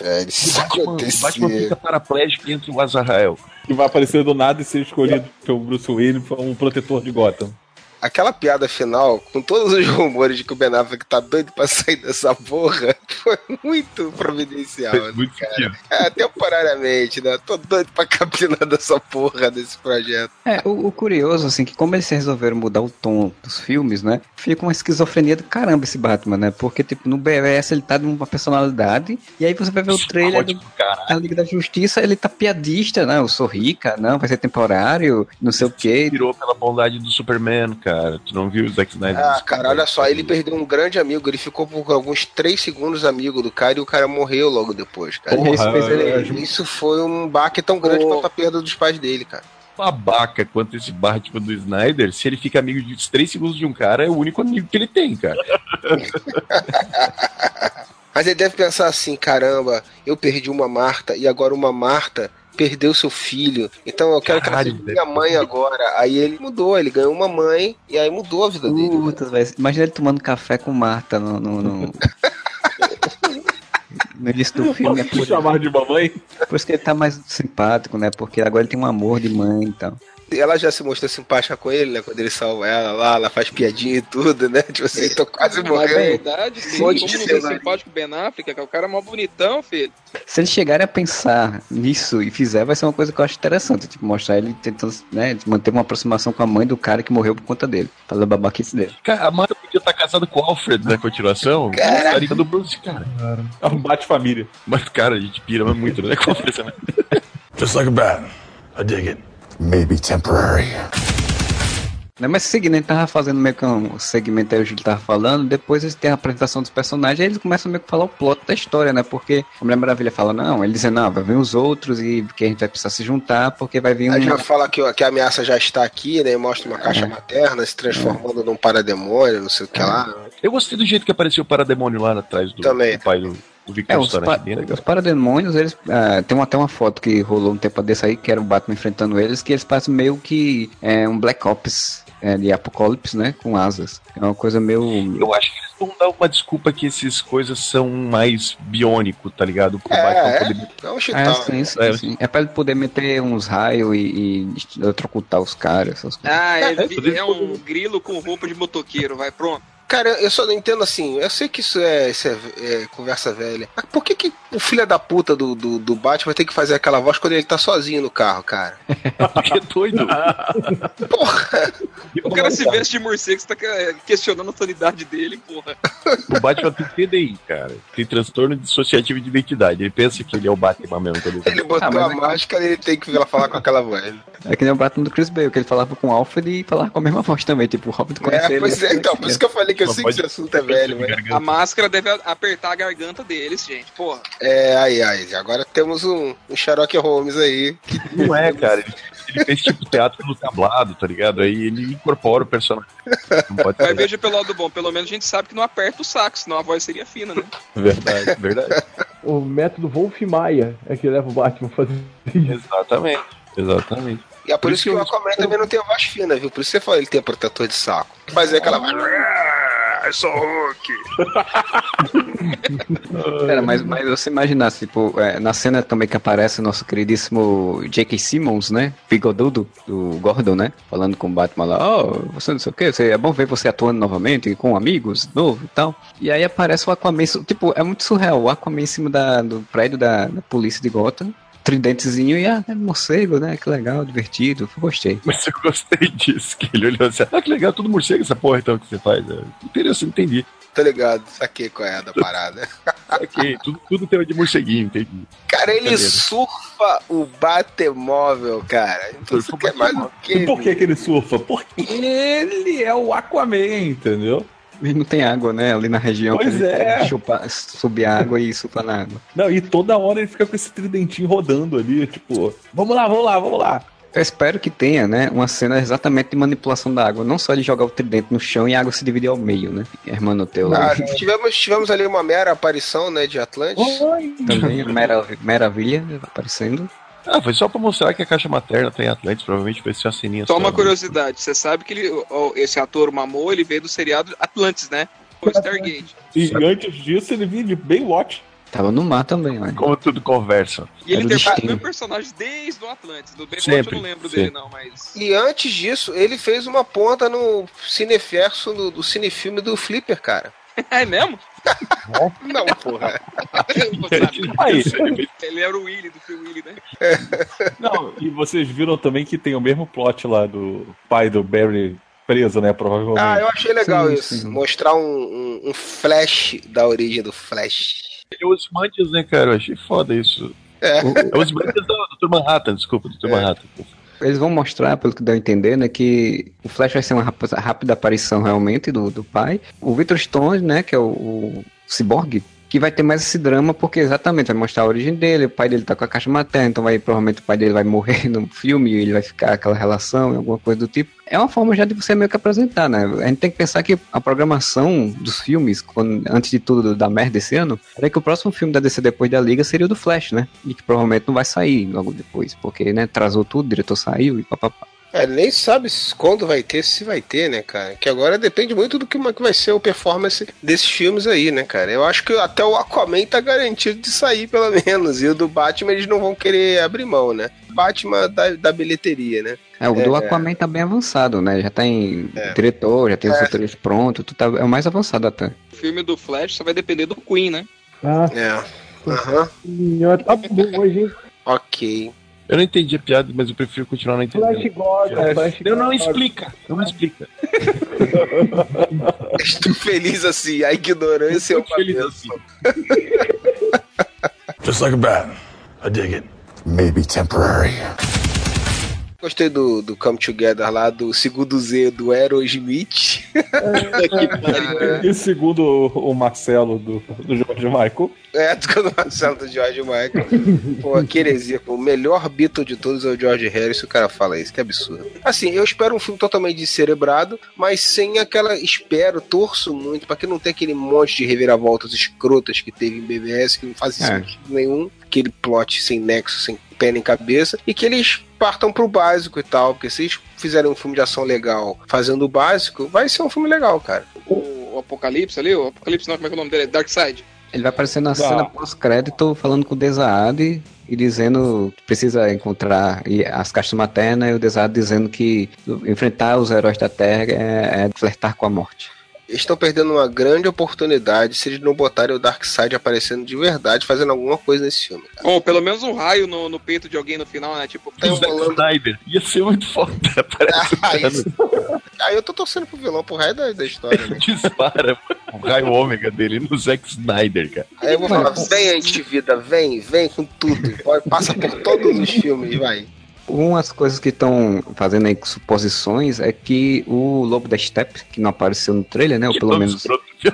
Velho, se O Batman, fica paraplégico entre o Azrael. que vai aparecer do nada e ser escolhido pelo Bruce Wayne para um protetor de Gotham. Aquela piada final, com todos os [laughs] rumores de que o Ben Affleck tá doido pra sair dessa porra, [laughs] foi muito providencial. Né, muito cara? É, temporariamente, né? Tô doido pra capinar dessa porra desse projeto. É, o, o curioso, assim, que como eles resolveram mudar o tom dos filmes, né? Fica uma esquizofrenia do caramba esse Batman, né? Porque, tipo, no BVS ele tá de uma personalidade, e aí você vai ver o trailer do, da Liga da Justiça, ele tá piadista, né? Eu sou rica, não, vai ser temporário, não sei o quê. Virou pela bondade do Superman, cara. Tu não viu o Zack Snyder? Ah, cara, olha só, ele perdeu um grande amigo, ele ficou por alguns três segundos amigo do cara e o cara morreu logo depois, cara. Porra, isso fez ele- Isso foi um baque tão grande Ô. quanto a perda dos pais dele, cara. babaca quanto esse Batman do Snyder, se ele fica amigo de 3 segundos de um cara, é o único amigo que ele tem, cara. [laughs] Mas ele deve pensar assim: caramba, eu perdi uma Marta e agora uma Marta perdeu seu filho. Então eu quero Caralho, que ela seja minha mãe agora. Aí ele mudou, ele ganhou uma mãe e aí mudou a vida dele. Puta, velho. Imagina ele tomando café com Marta no. no, no... [laughs] no início do filme. É Posso por, chamar de mamãe? por isso que ele tá mais simpático, né? Porque agora ele tem um amor de mãe e tal. Ela já se mostrou simpática com ele, né? Quando ele salva ela lá, ela faz piadinha e tudo, né? Tipo assim, tô quase Na morrendo. verdade, sim, como não ser cena. simpático Ben Affleck, que é o cara mó bonitão, filho. Se eles chegarem a pensar nisso e fizer, vai ser uma coisa que eu acho interessante. Tipo, mostrar ele tentando, né? manter uma aproximação com a mãe do cara que morreu por conta dele. Fazer a babaquice dele. Cara, a Marta podia estar casada com o Alfred na continuação. Caraca. Estaria do Bruce, cara. É um bate-família. Mas, cara, a gente pira muito, né? Com a né? Just like a bat. I dig it. Maybe temporary. Né, Mas seguindo, ele tava fazendo meio que um segmento aí, o Júlio tava falando, depois eles têm a apresentação dos personagens, aí eles começam meio que a falar o plot da história, né? Porque a Mulher Maravilha fala, não, ele dizem, não, vai vir os outros e que a gente vai precisar se juntar, porque vai vir um. Aí já fala que, que a ameaça já está aqui, né? Mostra uma caixa materna se transformando num parademônio, não sei o que lá. Eu gostei do jeito que apareceu o parademônio lá atrás do, Também. do pai do, Victor É, os, pa bem legal. os parademônios, eles. ah, tem até uma foto que rolou um tempo desse aí, que era o Batman enfrentando eles, que eles parecem meio que é, um Black Ops é, de Apocalipse, né? Com asas. É uma coisa meio. Eu acho que eles vão dar uma desculpa que essas coisas são mais biônico, tá ligado? Pro É, Batman é. poder É um É, sim, sim, É. sim. É pra ele poder meter uns raios e, e eletrocutar os caras, essas coisas. Ah, É, ele poder- é um grilo com roupa de motoqueiro, vai, pronto. Cara, eu só não entendo assim. Eu sei que isso é, isso é, é conversa velha. Mas por que, que o filho da puta do, do, do Batman tem que fazer aquela voz quando ele tá sozinho no carro, cara? [laughs] Porque é doido. [laughs] Porra! O cara se veste de morcego, você tá que- questionando a autoridade dele, porra. O Batman tem TDI, cara. Tem transtorno dissociativo de identidade. Ele pensa que ele é o Batman mesmo. Quando Ele botou Ah, mas a é- máscara e ele tem que falar com aquela voz. É que nem o Batman do Chris Bale, que ele falava com o Alfred e falava com a mesma voz também. Tipo, o Robin conhece É, ele. pois é, então, por isso que eu falei que eu sei que pode- esse assunto é velho, mas. A máscara deve apertar a garganta deles, gente. Porra. É, aí, aí. Agora temos um, um Sherlock Holmes aí. Não é, cara. Ele, ele fez tipo teatro no tablado, tá ligado? Aí ele incorpora o personagem. Não pode Mas veja pelo lado bom, pelo menos a gente sabe que não aperta o saco, senão a voz seria fina, né? Verdade, verdade. O método Wolf Maia é que leva o Batman a fazer isso. Exatamente. Exatamente. E é por, isso que o Aquaman também não tem a voz fina, viu? Por isso você fala ele tem protetor de saco. Fazer aquela voz. "Ah, sou Hulk. [laughs] Pera, mas, mas você imaginasse, tipo, é, na cena também que aparece o nosso queridíssimo J.K. Simmons, né? Bigodudo, do Gordon, né? Falando com o Batman lá, oh, você não sei o que, você, é bom ver você atuando novamente com amigos, novo e tal. E aí aparece o Aquaman, tipo, é muito surreal, o Aquaman em cima da, do prédio da, da polícia de Gotham, tridentezinho e, ah, é morcego, né? Que legal, divertido, gostei. [laughs] Mas eu gostei disso, que ele olhou assim, ah, que legal, tudo morcego essa porra então que você faz. É, interessante, entendi. Tá ligado? Saquei qual é a da parada. [laughs] Ok, tudo, tudo tema de morceguinho, entendi. Cara, ele surfa o Batemóvel, cara. Então Surfa você quer mais o E quê? por que, que ele surfa? Porque ele é o Aquaman, entendeu? E não tem água, né? Ali na região. Pois é. chupar- subir a água e surfar na água. Não, e toda hora ele fica com esse tridentinho rodando ali, tipo, vamos lá, vamos lá, vamos lá. Eu espero que tenha, né, uma cena exatamente de manipulação da água. Não só de jogar o tridente no chão e a água se dividir ao meio, né? Hermanoteu Ah, tivemos, tivemos ali uma mera aparição, né, de Atlantis. também, Mera- Maravilha aparecendo. Ah, foi só pra mostrar que a caixa materna tem Atlantis, provavelmente vai ser uma ceninha Só uma né? curiosidade, você sabe que ele, esse ator Mamô, ele veio do seriado Atlantis, né? O Stargate. E antes disso ele vinha de Baywatch. Tava no mar também, né? Como tudo conversa. E ele Era o interpreta o personagem desde o Atlantis. Do Baywatch Sempre, eu não lembro sempre. dele, não, mas. E antes disso, ele fez uma ponta no cineverso do, do cinefilme do Flipper, cara. [laughs] É mesmo? [laughs] Não, porra. [laughs] Aí, ele era o Willy do Free Willy, né? não, e vocês viram também que tem o mesmo plot lá do pai do Barry preso, né? Provavelmente. Ah, eu achei legal Sim, isso. sim. Mostrar um, um, um flash da origem do Flash. É os Mandias, né, cara? Eu achei foda isso. É. É os Mandias do Dr. Manhattan, desculpa, Dr. Manhattan. Eles vão mostrar, pelo que deu a entender, né, que o Flash vai ser uma rápida aparição realmente do, do pai. O Victor Stone, né, que é o, o Cyborg, que vai ter mais esse drama, porque exatamente vai mostrar a origem dele, o pai dele tá com a caixa materna, então vai, provavelmente o pai dele vai morrer [laughs] no filme, e ele vai ficar aquela relação, alguma coisa do tipo. É uma forma já de você meio que apresentar, né? A gente tem que pensar que a programação dos filmes, quando- antes de tudo da merda desse ano, era que o próximo filme da DC depois da Liga seria o do Flash, né? E que provavelmente não vai sair logo depois, porque, né, atrasou tudo, o diretor saiu e papapá. É, nem sabe quando vai ter, se vai ter, né, cara? Que agora depende muito do que, como é que vai ser o performance desses filmes aí, né, cara? Eu acho que até o Aquaman tá garantido de sair, pelo [laughs] menos. E o do Batman eles não vão querer abrir mão, né? Batman da, da bilheteria, né? É, o do É. Aquaman tá bem avançado, né? Já tem É. diretor, já tem os É. roteiros prontos, tu tá, é o mais avançado até. O filme do Flash só vai depender do Queen, né? Ah, É. Aham. senhora, tá bom hoje, hein? Ok. Eu não entendi a piada, mas eu prefiro continuar não Flash entendendo. Gordon, Flash Não, não Gordon. explica, não explica. [laughs] Estou feliz assim, a ignorância é uma feliz assim. Just like a bat. I dig it. Maybe temporary. Gostei do, do Come Together lá, do segundo Z do Aerosmith. [laughs] que pariu. E segundo o, o Marcelo do, do George Michael, É, [laughs] do Marcelo do George Michael. Pô, que heresia. pô. O melhor Beatle de todos é o George Harrison. O cara fala isso, que absurdo. Assim, eu espero um filme totalmente descerebrado, mas sem aquela. Espero, torço muito, pra que não tenha aquele monte de reviravoltas escrotas que teve em BBS, que não faz É. sentido nenhum. Aquele plot sem nexo, sem pé nem cabeça. E que eles partam pro básico e tal. Porque se eles fizerem um filme de ação legal fazendo o básico, vai ser um filme legal, cara. O, o Apocalipse ali, o Apocalipse não, como é que é o nome dele? Darkseid. Ele vai aparecer na cena pós-crédito falando com o Desaad e dizendo que precisa encontrar as caixas maternas e o Desaad dizendo que enfrentar os heróis da Terra é, é flertar com a morte. Eles estão perdendo uma grande oportunidade se eles não botarem o Darkseid aparecendo de verdade, fazendo alguma coisa nesse filme. cara. Ou pelo menos um raio no, no peito de alguém no final, né? Tipo, Tá O Zack enrolando. Snyder. Ia ser muito foda. [laughs] Parece Ah, isso. Aí eu tô torcendo pro vilão pro resto da, da história, né? [laughs] dispara o raio ômega dele no Zack Snyder, cara. Aí eu vou falar, vem antivida, vem, vem com tudo. Passa por todos os filmes, vai. Umas coisas que estão fazendo aí suposições é que o Lobo da Steppe, que não apareceu no trailer, né? Ou pelo menos.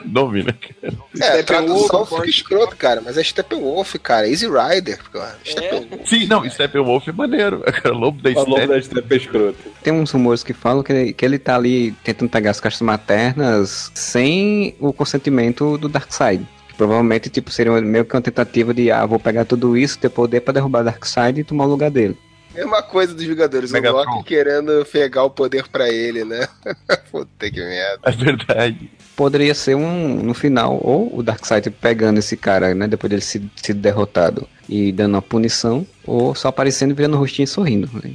nome, né? É, a Steppenwolf, tradução fica escroto, cara, mas é Steppenwolf, cara. Easy Rider, cara. Steppenwolf. Sim, não, Steppenwolf é maneiro. [laughs] Cara, Lobo da O lobo da Steppe é escroto. Tem uns rumores que falam que ele, que ele tá ali tentando pegar as caixas maternas sem o consentimento do Darkseid. Que provavelmente, tipo, seria meio que uma tentativa de, ah, vou pegar tudo isso, ter poder pra derrubar o Darkseid e tomar o lugar dele. Mesma coisa dos Vingadores, o Megatron. Loki querendo pegar o poder pra ele, né? [laughs] Puta que merda. É verdade. Poderia ser um, no final, ou o Darkseid pegando esse cara, né, depois dele ser, sido derrotado e dando uma punição, ou só aparecendo e virando o rostinho e sorrindo. Né?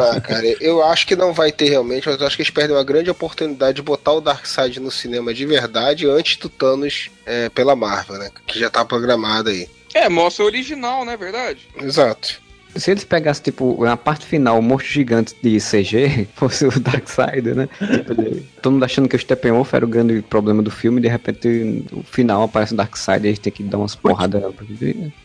Ah, cara, eu acho que não vai ter realmente, mas eu acho que eles perdem uma grande oportunidade de botar o Darkseid no cinema de verdade antes do Thanos é, pela Marvel, né? Que já tá programado aí. É, mostra o original, né? Verdade. Exato. Se eles pegassem, tipo, na parte final, o monstro gigante de CG, [laughs] fosse o Darkseid, né? Todo mundo achando que o Steppenwolf era o grande problema do filme, e de repente, no final aparece o Darkseid e a gente tem que dar umas porradas.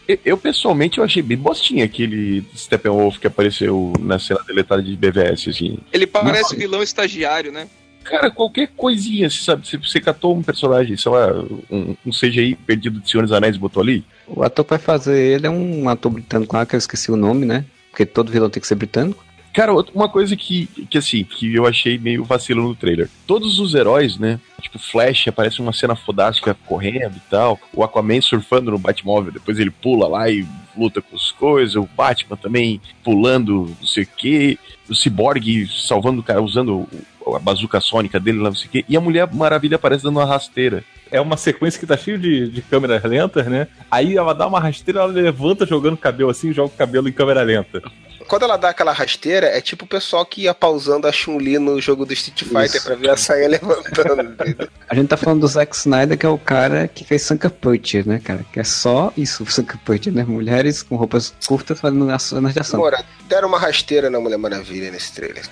Eu, eu, pessoalmente eu achei bem bostinho aquele Steppenwolf que apareceu na cena deletada de BVS, assim. Ele parece Nossa. vilão estagiário, né? Cara, qualquer coisinha, você sabe, você, você catou um personagem, sei lá, um, um CGI perdido de Senhor dos Anéis e botou ali. O ator que vai fazer ele é um ator britânico lá, que eu esqueci o nome, né? Porque todo vilão tem que ser britânico. Cara, uma coisa que, que assim, que eu achei meio vacilo no trailer. Todos os heróis, né? Tipo, Flash aparece uma cena fodástica correndo e tal. O Aquaman surfando no Batmóvel, depois ele pula lá e luta com as coisas. O Batman também pulando, não sei o quê. O Cyborg salvando o cara, usando o- a bazuca sônica dele lá, não sei o quê. E a Mulher Maravilha aparece dando uma rasteira. É uma sequência que tá cheio de, de câmeras lentas, né? Aí ela dá uma rasteira, ela levanta jogando o cabelo assim, joga o cabelo em câmera lenta. Quando ela dá aquela rasteira, é tipo o pessoal que ia pausando a Chun-Li no jogo do Street Fighter Isso. pra ver a saia [laughs] levantando. A gente tá falando do Zack Snyder, que é o cara que fez Sanka Punch, né, cara? Que é só isso, [laughs] Sanka Punch, né? Mulheres com roupas curtas fazendo cenas de ação. Moura, deram uma rasteira na Mulher Maravilha nesse trailer.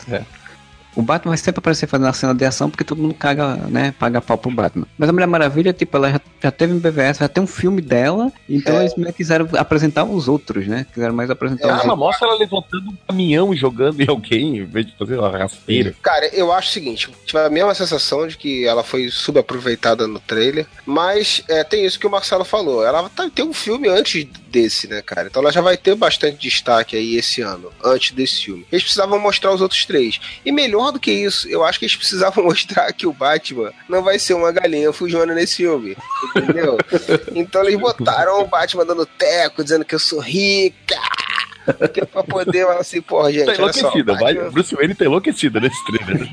O Batman vai sempre aparecer fazendo a cena de ação porque todo mundo caga, né? Paga pau pro Batman. Mas a Mulher Maravilha, tipo, ela já, já teve um BVS, já tem um filme dela, então É. eles meio quiseram apresentar os outros, né? Quiseram mais apresentar É, os Ah, outros. mostra ela levantando um caminhão e jogando em alguém, em vez de fazer uma rasteira. Cara, eu acho o seguinte, tive a mesma sensação de que ela foi subaproveitada no trailer, mas é, tem isso que o Marcelo falou, ela tá, tem um filme antes desse, né, cara? Então ela já vai ter bastante destaque aí esse ano, antes desse filme. Eles precisavam mostrar os outros três. E melhor do que isso, eu acho que eles precisavam [laughs] mostrar que o Batman não vai ser uma galinha fujona nesse filme, entendeu? [laughs] então eles botaram o Batman dando teco, dizendo que eu sou rica, que é pra poder, assim, porra, gente, Tá só, enlouquecida, vai. Batman- Bruce Wayne tá enlouquecida nesse trailer.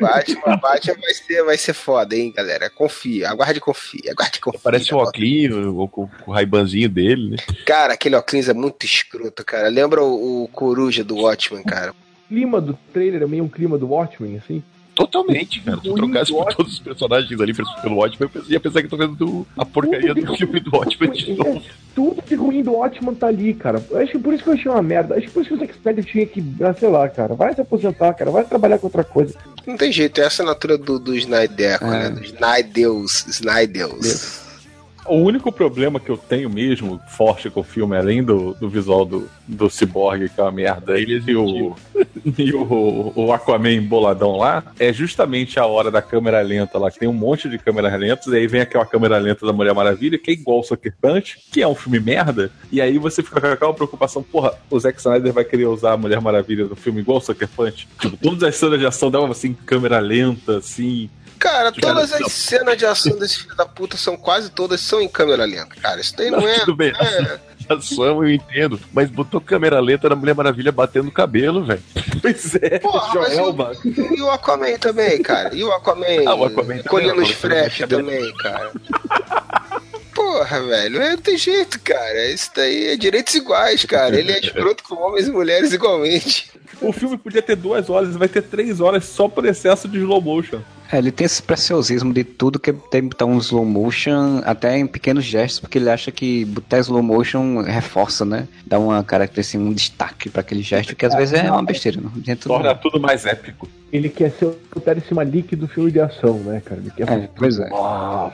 Batman, Batman vai ser, vai ser foda, hein, galera. Confia, aguarde e confia, aguarde e confia. Parece o Oclinho, o, o, o raibanzinho dele, né? Cara, aquele óculos é muito escroto, cara. Lembra o, o Coruja do Watchmen, cara? O clima do trailer é meio um clima do Watchmen, assim. Totalmente, cara. Se Ruim trocasse por todos os personagens ali pelo Watchmen, eu ia pensar que tô vendo do- a porcaria do filme do Watchmen de novo. Tudo de ruim do Watchmen tá ali, cara. Acho que por isso que eu achei uma merda. Acho que por isso que o Zack Snyder tinha que, ah, sei lá, cara, vai se aposentar, cara, vai trabalhar com outra coisa. Não tem jeito, é a assinatura do, do Snyder, É. né? Do Snydeus, Snydeus. O único problema que eu tenho mesmo, forte com o filme, além do, do visual do, do Cyborg, que é uma merda, Ele e, o, [laughs] e o, o Aquaman boladão lá, é justamente a hora da câmera lenta lá, que tem um monte de câmeras lentas, e aí vem aquela câmera lenta da Mulher Maravilha, que é igual o Sucker Punch, que é um filme merda, e aí você fica com aquela preocupação, porra, o Zack Snyder vai querer usar a Mulher Maravilha no filme igual o Sucker Punch? Tipo, todas as cenas de ação davam assim, câmera lenta, assim... Cara, todas Cara, as cenas de ação desse filho da puta são quase todas são em câmera lenta, cara. Isso daí não, Não, é. tudo bem. é- [laughs] Ação eu entendo, mas botou câmera lenta na Mulher Maravilha batendo o cabelo, velho. [laughs] Pois é, Porra, Joelma. E o Aquaman também, cara. E o Aquaman, Ah, o Aquaman também, colhendo os cabelo. também, cara. Porra, velho, não tem jeito, cara. Isso daí é direitos iguais, cara. Ele é escroto com homens e mulheres igualmente. O filme podia ter duas horas, vai ter três horas só por excesso de slow motion. É, ele tem esse preciosismo de tudo que tem que botar um slow motion, até em pequenos gestos, porque ele acha que botar slow motion reforça, né? Dá uma característica, um destaque para aquele gesto, que às vezes é uma besteira. Não dentro Torna tudo mais épico. Ele quer ser o Terence Malik do filme de ação, né, cara? Ele quer É, fazer pois é. Ah.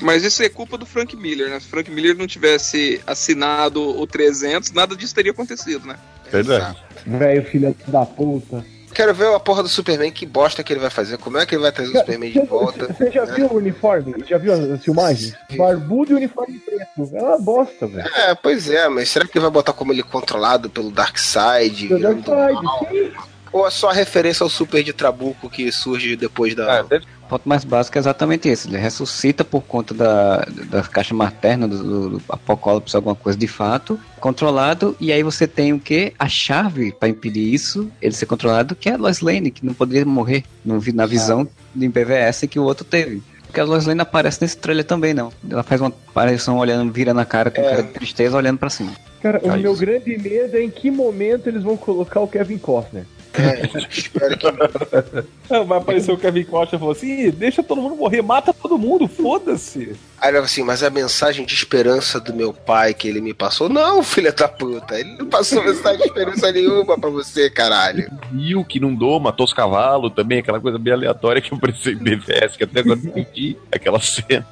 Mas isso é culpa do Frank Miller, né? Se Frank Miller não tivesse assinado o 300, nada disso teria acontecido, né? Verdade. Velho, filho da puta. Quero ver a porra do Superman, que bosta que ele vai fazer. Como é que ele vai trazer o Superman de volta? Você já viu o uniforme? Já viu as, filmagens? Barbudo e uniforme preto. É uma bosta, velho. É, pois é, mas será que ele vai botar como ele controlado pelo Darkseid? The Dark virando mal? Side, sim. Ou é só a referência ao Super de Trabuco que surge depois da. Ah, deve- ponto mais básico é exatamente esse. Ele ressuscita por conta da, da caixa materna, do, do apocalipse, alguma coisa de fato, controlado, e aí você tem o que? A chave para impedir isso, ele ser controlado, que é a Lois Lane, que não poderia morrer no na visão de BVS que o outro teve. Porque a Lois Lane aparece nesse trailer também, não. Ela faz uma aparição olhando, vira na cara com cara de tristeza, olhando pra cima. Cara, o Ah, meu isso. grande medo é em que momento eles vão colocar o Kevin Costner. É, espero que. Ah, Vai aparecer o Kevin Costa e falou assim: "Ih, deixa todo mundo morrer, mata todo mundo, foda-se. Aí ele falou assim, mas a mensagem de esperança do meu pai que ele me passou. Não, filha da puta. Ele não passou mensagem de esperança nenhuma pra você, caralho. Viu que não dou, matou os cavalos também, aquela coisa bem aleatória que apareceu em BVS, que até agora não entendi aquela cena.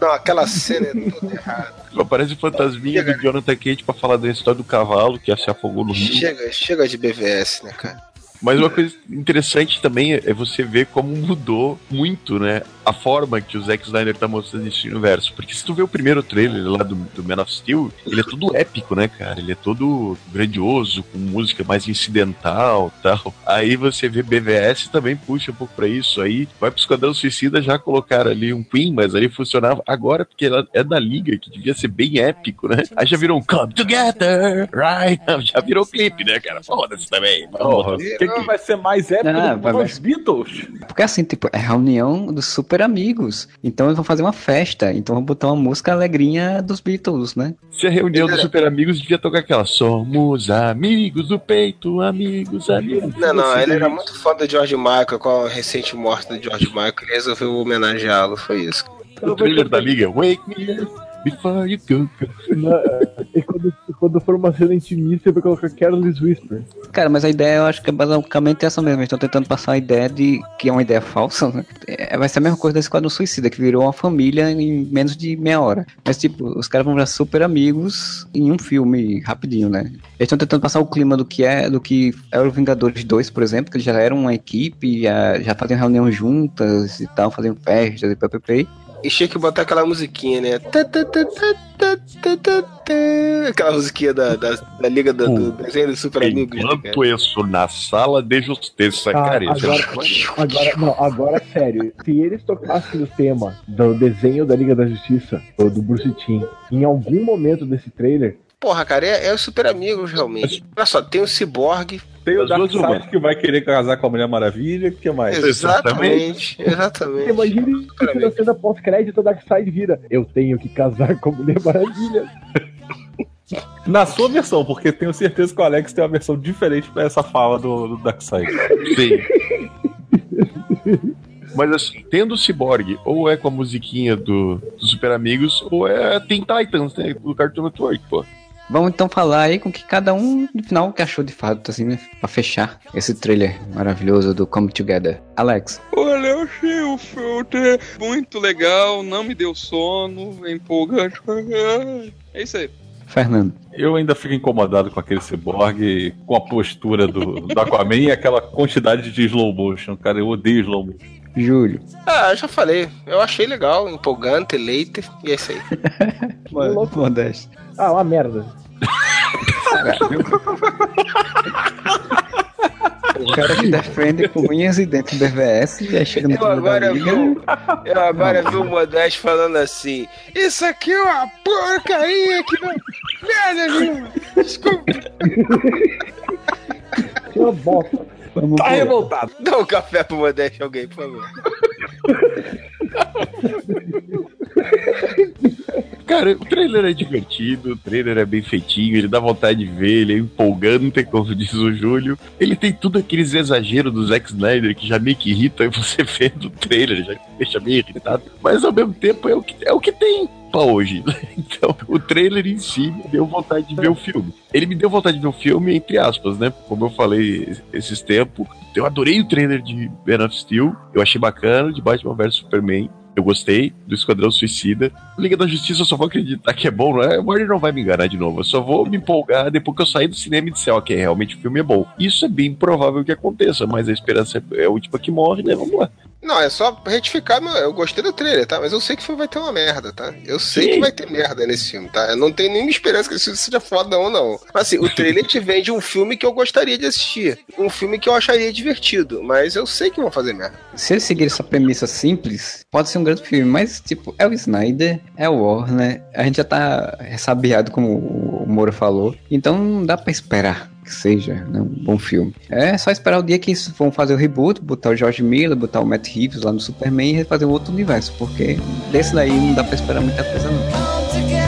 Não, aquela cena é toda errada. Aparece o fantasminha do Jonathan Cage pra falar da história do cavalo que se afogou no rio. Chega, chega de BVS, né, cara? Mas uma coisa interessante também é você ver como mudou muito, né? A forma que o Zack Snyder tá mostrando esse universo. Porque se tu vê o primeiro trailer lá do, do Man of Steel, ele é todo épico, né, cara? Ele é todo grandioso, com música mais incidental tal. Aí você vê BVS também puxa um pouco pra isso. Aí vai pro Esquadrão Suicida já colocaram ali um Queen, mas ali funcionava agora porque ela é da Liga, que devia ser bem épico, né? Aí já virou um Come Together, right? [laughs] Já virou clipe, né, cara? Foda-se também. Porra, o que, que vai ser mais épico Ah, do que os Beatles? Porque assim, tipo, é reunião dos super amigos. Então eles vão fazer uma festa. Então vão botar uma música alegrinha dos Beatles, né? Se a reunião dos super amigos devia tocar aquela Somos amigos do peito, amigos, amigos. Não, não, ele era muito fã do George Michael, com a recente morte do George Michael, ele resolveu homenageá-lo, foi isso. O trailer da liga, Wake me up before you go. Na- e quando, quando for uma cena intimista, eu vou colocar Careless Whisper. Cara, mas a ideia eu acho que é basicamente essa mesmo. Eles estão tentando passar a ideia de que é uma ideia falsa, né? É, vai ser a mesma coisa desse quadro Suicida, que virou uma família em menos de meia hora. Mas, tipo, os caras vão virar super amigos em um filme rapidinho, né? Eles estão tentando passar o clima do que é do que é o Vingadores 2, por exemplo, que eles já eram uma equipe, já, já faziam reunião juntas e tal, faziam festas e ppp. E tinha que botar aquela musiquinha, né? Aquela musiquinha da, da, da Liga do, do desenho dos Super Amigos. né? Enquanto isso na sala de justiça, Ah, cara. é agora, agora, não, agora sério, se eles tocassem o tema do desenho da Liga da Justiça, ou do Bruce Timm, em algum momento desse trailer, Porra, cara, é, é os Super Amigos, realmente. Olha só, tem o Cyborg. Tem o Darkseid uma. que vai querer casar com a Mulher Maravilha, o que mais? Exatamente, exatamente. imagine que na cena pós-crédito da Darkseid vira Eu tenho que casar com a Mulher Maravilha. Na sua versão, porque tenho certeza que o Alex tem uma versão diferente pra essa fala do, do Darkseid. Sim. Mas assim, tendo o Cyborg, ou é com a musiquinha do, do Super Amigos, ou é Teen Titans, né? Do Cartoon Network, pô. Vamos então falar aí com que cada um, no final, que achou de fato, assim, né? Pra fechar esse trailer maravilhoso do Come Together. Alex. Olha, eu achei o filme muito legal, não me deu sono, é empolgante. É isso aí. Fernando. Eu ainda fico incomodado com aquele cyborg, com a postura do, do Aquaman e aquela quantidade de slow motion, cara. Eu odeio slow motion. Júlio. Ah, eu já falei. Eu achei legal, empolgante, leite, e é isso aí. [laughs] Modesto. Ah, uma merda. O cara que defende com unhas e dentes do BVS e aí chega no Eu agora vi, eu agora vi o Modesto falando assim: Isso aqui é uma porcaria que não. Merda nenhuma. Desculpa. Que uma bosta. Vamos Tá pro- revoltado. Dá um café pro Modesto, alguém, por favor. [laughs] Cara, o trailer é divertido, o trailer é bem feitinho, ele dá vontade de ver, ele é empolgante, [laughs] como diz o Júlio. Ele tem tudo aqueles exageros do Zack Snyder que já meio que irrita [laughs] você vê no trailer, já deixa meio irritado. Mas ao mesmo tempo é o que, é o que tem pra hoje. Então, o trailer em si me deu vontade de ver o filme. Ele me deu vontade de ver o filme, entre aspas, né? Como eu falei esses tempos. Eu adorei o trailer de Man of Steel, eu achei bacana, de Batman vs Superman. Eu gostei do Esquadrão Suicida. Liga da Justiça eu só vou acreditar que é bom, não é? O Warner não vai me enganar de novo. Eu só vou me empolgar depois que eu sair do cinema e disser, ok, realmente o filme é bom. Isso é bem provável que aconteça, mas a esperança é a última que morre, né? Vamos lá. Não, é só retificar, meu, eu gostei do trailer, tá? Mas eu sei que o filme vai ter uma merda, tá? Eu sei Sim. que vai ter merda nesse filme, tá? Eu não tenho nenhuma esperança que esse filme seja foda ou não. Mas assim, o trailer te vende um filme que eu gostaria de assistir. Um filme que eu acharia divertido. Mas eu sei que vão fazer merda. Se eles seguirem essa premissa simples, pode ser um grande filme, mas, tipo, é o Snyder, é o Warner, a gente já tá ressabiado, como o Moura falou, então não dá pra esperar que seja né, um bom filme. É só esperar o dia que eles vão fazer o reboot, botar o George Miller, botar o Matt Reeves lá no Superman e fazer um outro universo, porque desse daí não dá pra esperar muita coisa não.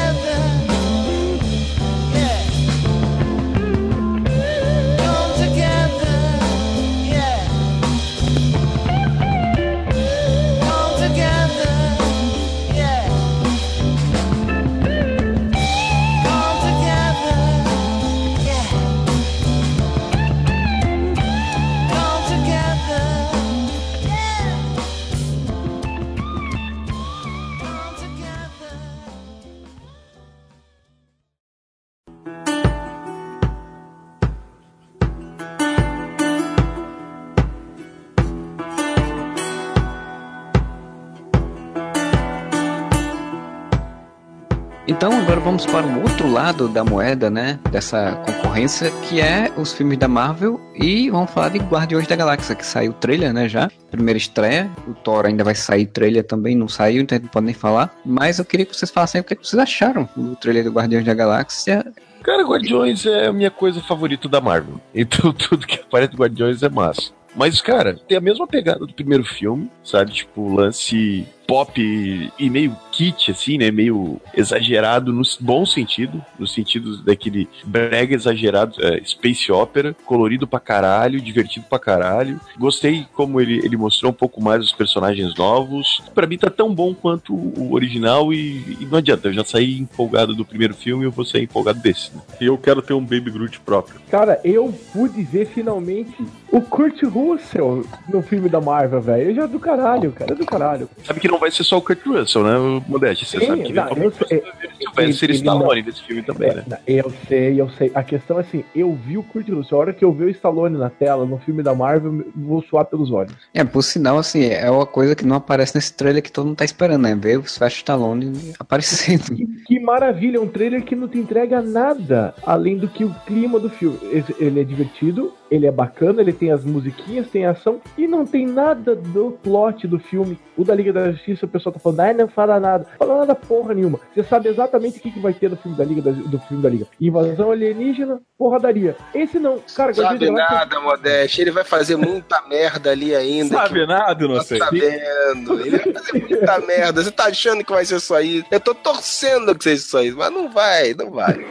Agora vamos para o outro lado da moeda, né? Dessa concorrência, que é os filmes da Marvel. E vamos falar de Guardiões da Galáxia, que saiu o trailer, né? Já. Primeira estreia. O Thor ainda vai sair trailer também, não saiu, então não pode nem falar. Mas eu queria que vocês falassem o que que vocês acharam do trailer do Guardiões da Galáxia. Cara, Guardiões é a minha coisa favorita da Marvel. [laughs] Então tudo que aparece do Guardiões é massa. Mas, cara, tem a mesma pegada do primeiro filme, sabe? Tipo, lance pop e meio kit, assim, né? Meio exagerado no bom sentido, no sentido daquele brega exagerado, é, space opera, colorido pra caralho, divertido pra caralho. Gostei como ele, ele mostrou um pouco mais os personagens novos. Pra mim tá tão bom quanto o original e, e não adianta, eu já saí empolgado do primeiro filme e eu vou sair empolgado desse, né? E eu quero ter um Baby Groot próprio. Cara, eu pude ver finalmente o Kurt Russell no filme da Marvel, velho. Eu já é do caralho, cara, é do caralho. Sabe que não vai ser só o Kurt Russell, né, o Modeste? Você Sim, sabe que não, eu sei- você vai ele não- Stallone nesse filme também, né? Eu sei, eu sei. A questão é assim, eu vi o Kurt Russell. A hora que eu ver o Stallone na tela, no filme da Marvel, eu vou suar pelos olhos. É, por sinal, assim, é uma coisa que não aparece nesse trailer que todo mundo tá esperando, né? Ver o Sylvester Stallone [laughs] aparecendo. Que, que maravilha, um trailer que não te entrega nada além do que o clima do filme. Ele é divertido, ele é bacana, ele tem as musiquinhas, tem ação e não tem nada do plot do filme. O da Liga da Justiça, o pessoal tá falando, ah, não fala nada. Fala nada porra nenhuma. Você sabe exatamente o que, que vai ter no filme da Liga, da- do filme da Liga. Invasão alienígena, porradaria. Esse não, cara, Guardiões Sabe nada, Modeste. Ele vai fazer muita merda ali ainda. Sabe que nada, não inocente. tá vendo. Ele vai fazer muita merda. Você tá achando que vai ser só isso? Eu tô torcendo que seja só isso, mas não vai, não vai.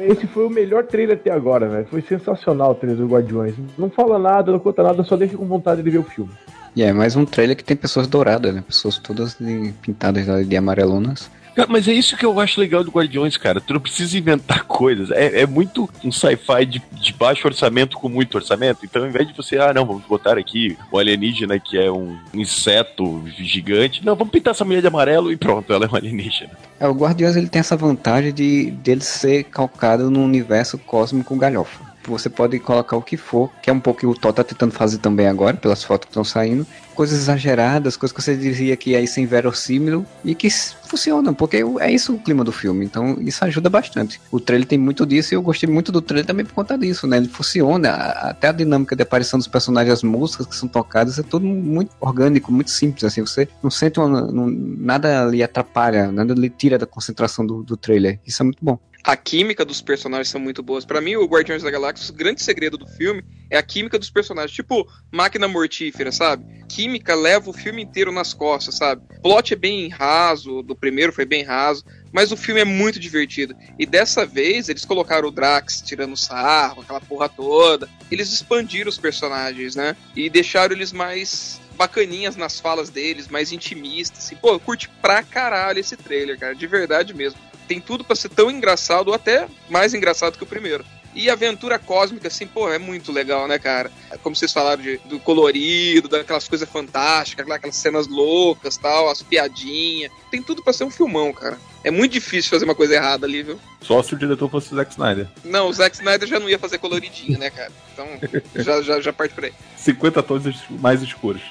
Esse foi o melhor trailer até agora, velho. Foi sensacional o trailer do Guardiões. Não fala nada, não conta nada, só deixa com vontade de ver o filme. E é mais um trailer que tem pessoas douradas, né? Pessoas todas de- pintadas de amarelonas. Mas é isso que eu acho legal do Guardiões, cara. Tu não precisa inventar [laughs] coisas. É, é muito um sci-fi de, de baixo orçamento com muito orçamento. Então, ao invés de você, ah, não, vamos botar aqui o alienígena que é um inseto gigante. Não, vamos pintar essa mulher de amarelo e pronto, ela é um alienígena. É, o Guardiões ele tem essa vantagem de dele ser calcado num universo cósmico galhofa. Você pode colocar o que for, que é um pouco o que o Thor tá tentando fazer também agora, pelas fotos que estão saindo. Coisas exageradas, coisas que você dizia que é isso inverossímil e que funcionam, porque é isso o clima do filme. Então isso ajuda bastante. O trailer tem muito disso e eu gostei muito do trailer também por conta disso, né? Ele funciona, até a dinâmica de aparição dos personagens, as músicas que são tocadas, é tudo muito orgânico, muito simples, assim. Você não sente uma, não- nada ali atrapalha, nada lhe tira da concentração do, do trailer. Isso é muito bom. A química dos personagens são muito boas. Pra mim, o Guardiões da Galáxia, o grande segredo do filme é a química dos personagens. Tipo, máquina mortífera, sabe? Química leva o filme inteiro nas costas, sabe? Plot é bem raso, do primeiro foi bem raso, Mas o filme é muito divertido. E dessa vez eles colocaram o Drax tirando sarro, aquela porra toda. Eles expandiram os personagens, né? E deixaram eles mais bacaninhas nas falas deles, mais intimistas. Assim. Pô, eu curti pra caralho esse trailer, cara, de verdade mesmo. Tem tudo pra ser tão engraçado, ou até mais engraçado que o primeiro. E a aventura cósmica, assim, pô, é muito legal, né, cara? Como vocês falaram de, do colorido, daquelas coisas fantásticas, aquelas cenas loucas tal, as piadinhas. Tem tudo pra ser um filmão, cara. É muito difícil fazer uma coisa errada ali, viu? Só se o diretor fosse o Zack Snyder. Não, o Zack Snyder já não ia fazer coloridinho, né, cara? Então, já, já, já parte por aí. 50 tons mais escuros.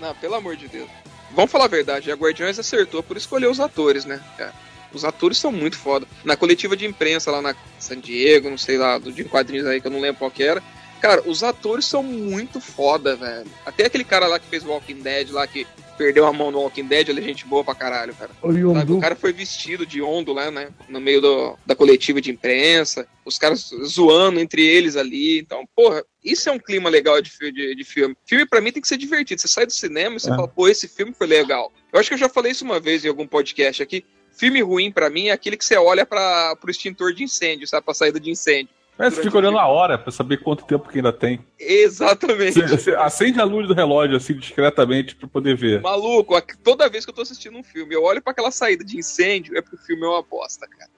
Não, pelo amor de Deus. Vamos falar a verdade, a Guardiões acertou por escolher os atores, né, cara? Os atores são muito foda. Na coletiva de imprensa lá na San Diego, não sei lá, do de quadrinhos aí que eu não lembro qual que era. Cara, os atores são muito foda, velho. Até aquele cara lá que fez Walking Dead lá, que perdeu a mão no Walking Dead, ele é gente boa pra caralho, cara. O Sabe, o cara foi vestido de ondo lá, né? No meio do- da coletiva de imprensa. Os caras zoando entre eles ali. Então, porra, isso é um clima legal de, de, de filme. Filme pra mim tem que ser divertido. Você sai do cinema e você É. fala, pô, esse filme foi legal. Eu acho que eu já falei isso uma vez em algum podcast aqui. Filme ruim pra mim é aquele que você olha para pro extintor de incêndio, sabe? Pra saída de incêndio. Mas você fica olhando a hora pra saber quanto tempo que ainda tem. Exatamente. Você, você acende a luz do relógio assim discretamente pra poder ver. Maluco, toda vez que eu tô assistindo um filme, eu olho pra aquela saída de incêndio, é porque o filme é uma bosta, cara.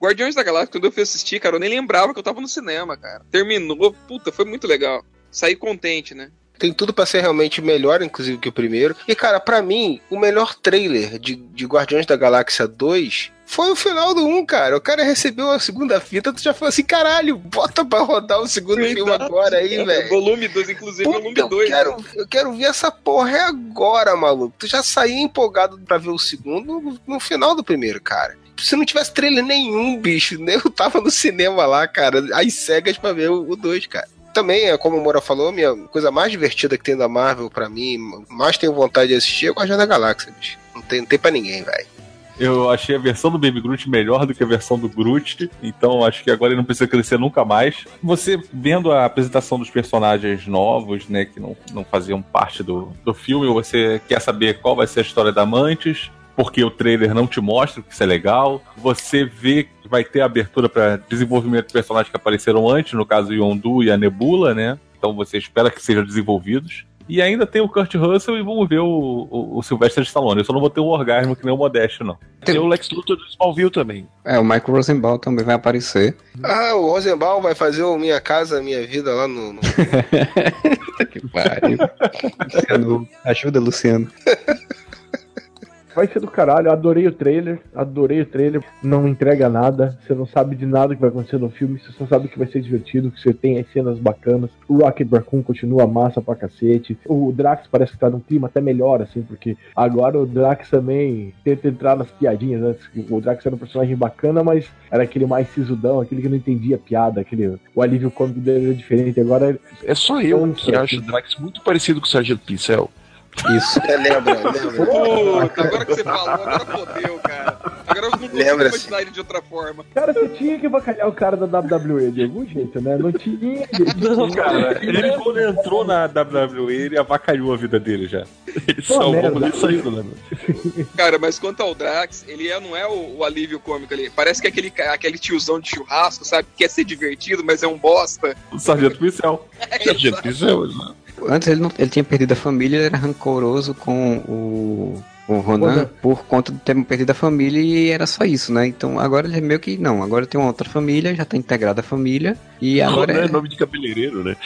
Guardiões da Galáxia, quando eu fui assistir, cara, eu nem lembrava que eu tava no cinema, cara. Terminou, puta, foi muito legal. Saí contente, né? Tem tudo pra ser realmente melhor, inclusive, que o primeiro. E, cara, pra mim, o melhor trailer de, de Guardiões da Galáxia 2 foi o final do 1, cara. O cara recebeu a segunda fita, tu já falou assim, caralho, bota pra rodar o segundo filme agora aí, velho. Volume 2, inclusive, Puta, volume eu, 2. quero, eu quero ver essa porra é agora, maluco. Tu já saiu empolgado pra ver o segundo no, no final do primeiro, cara. Se não tivesse trailer nenhum, bicho, né? eu tava no cinema lá, cara, às cegas pra ver o 2, cara. Também, é como o Moura falou, minha coisa mais divertida que tem da Marvel pra mim, mais tenho vontade de assistir é Guardião da Galáxia, bicho. Não tem, não tem pra ninguém, velho. Eu achei a versão do Baby Groot melhor do que a versão do Groot, então acho que agora ele não precisa crescer nunca mais. Você vendo a apresentação dos personagens novos, né, que não, não faziam parte do, do filme, você quer saber qual vai ser a história da Mantis, porque o trailer não te mostra que isso é legal. Você vê vai ter abertura para desenvolvimento de personagens que apareceram antes, no caso Yondu e a Nebula, né? Então você espera que sejam desenvolvidos. E ainda tem o Kurt Russell e vamos ver o, o, o Sylvester Stallone. Eu só não vou ter um orgasmo que nem o Modesto, não. Tem o Lex Luthor do Smallville também. É, o Michael Rosenbaum também vai aparecer. Ah, o Rosenbaum vai fazer o Minha Casa Minha Vida lá no. no- [laughs] que pariu. Luciano, ajuda, Luciano. [laughs] vai ser do caralho. Adorei o trailer, adorei o trailer. Não entrega nada, você não sabe de nada que vai acontecer no filme, você só sabe que vai ser divertido, que você tem as cenas bacanas. O Rocket Raccoon continua massa pra cacete. O Drax parece que tá num clima até melhor, assim, porque agora o Drax também tenta entrar nas piadinhas. Né? O Drax era um personagem bacana, mas era aquele mais sisudão, aquele que não entendia piada, aquele, o alívio cômico dele era diferente. Agora É só eu Então, que acho o Drax muito parecido com o Sargento Pincel. Isso. É, [laughs] lembra, lembra. Puta, agora que você [laughs] falou, agora fodeu, cara. Agora eu não consigo Lembra-se. imaginar ele de outra forma. Cara, você tinha que bacalhar o cara da WWE de algum jeito, né? Não tinha. [laughs] Não, cara, ele quando entrou na WWE, ele avacalhou a vida dele já. Ele Pô, salvou ele saiu, né? Cara, mas quanto ao Drax, ele é, não é o, o alívio cômico ali. Parece que é aquele, aquele tiozão de churrasco, sabe? Que quer ser divertido, mas é um bosta. O Sargento Pincel. Sargento Pincel, né? Antes ele, não, ele tinha perdido a família, ele era rancoroso com o, o Ronan Ronan. por conta de ter perdido a família e era só isso, né? Então agora ele é meio que não, agora tem uma outra família, já tá integrada a família e agora Ronan é é, nome de cabeleireiro, né?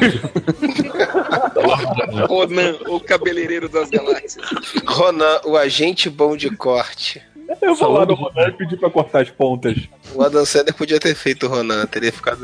[laughs] Ronan, o cabeleireiro das galáxias. Ronan, o agente bom de corte. Eu vou lá no Ronan e pedir pra cortar as pontas. O Adam Sandler podia ter feito o Ronan, teria ficado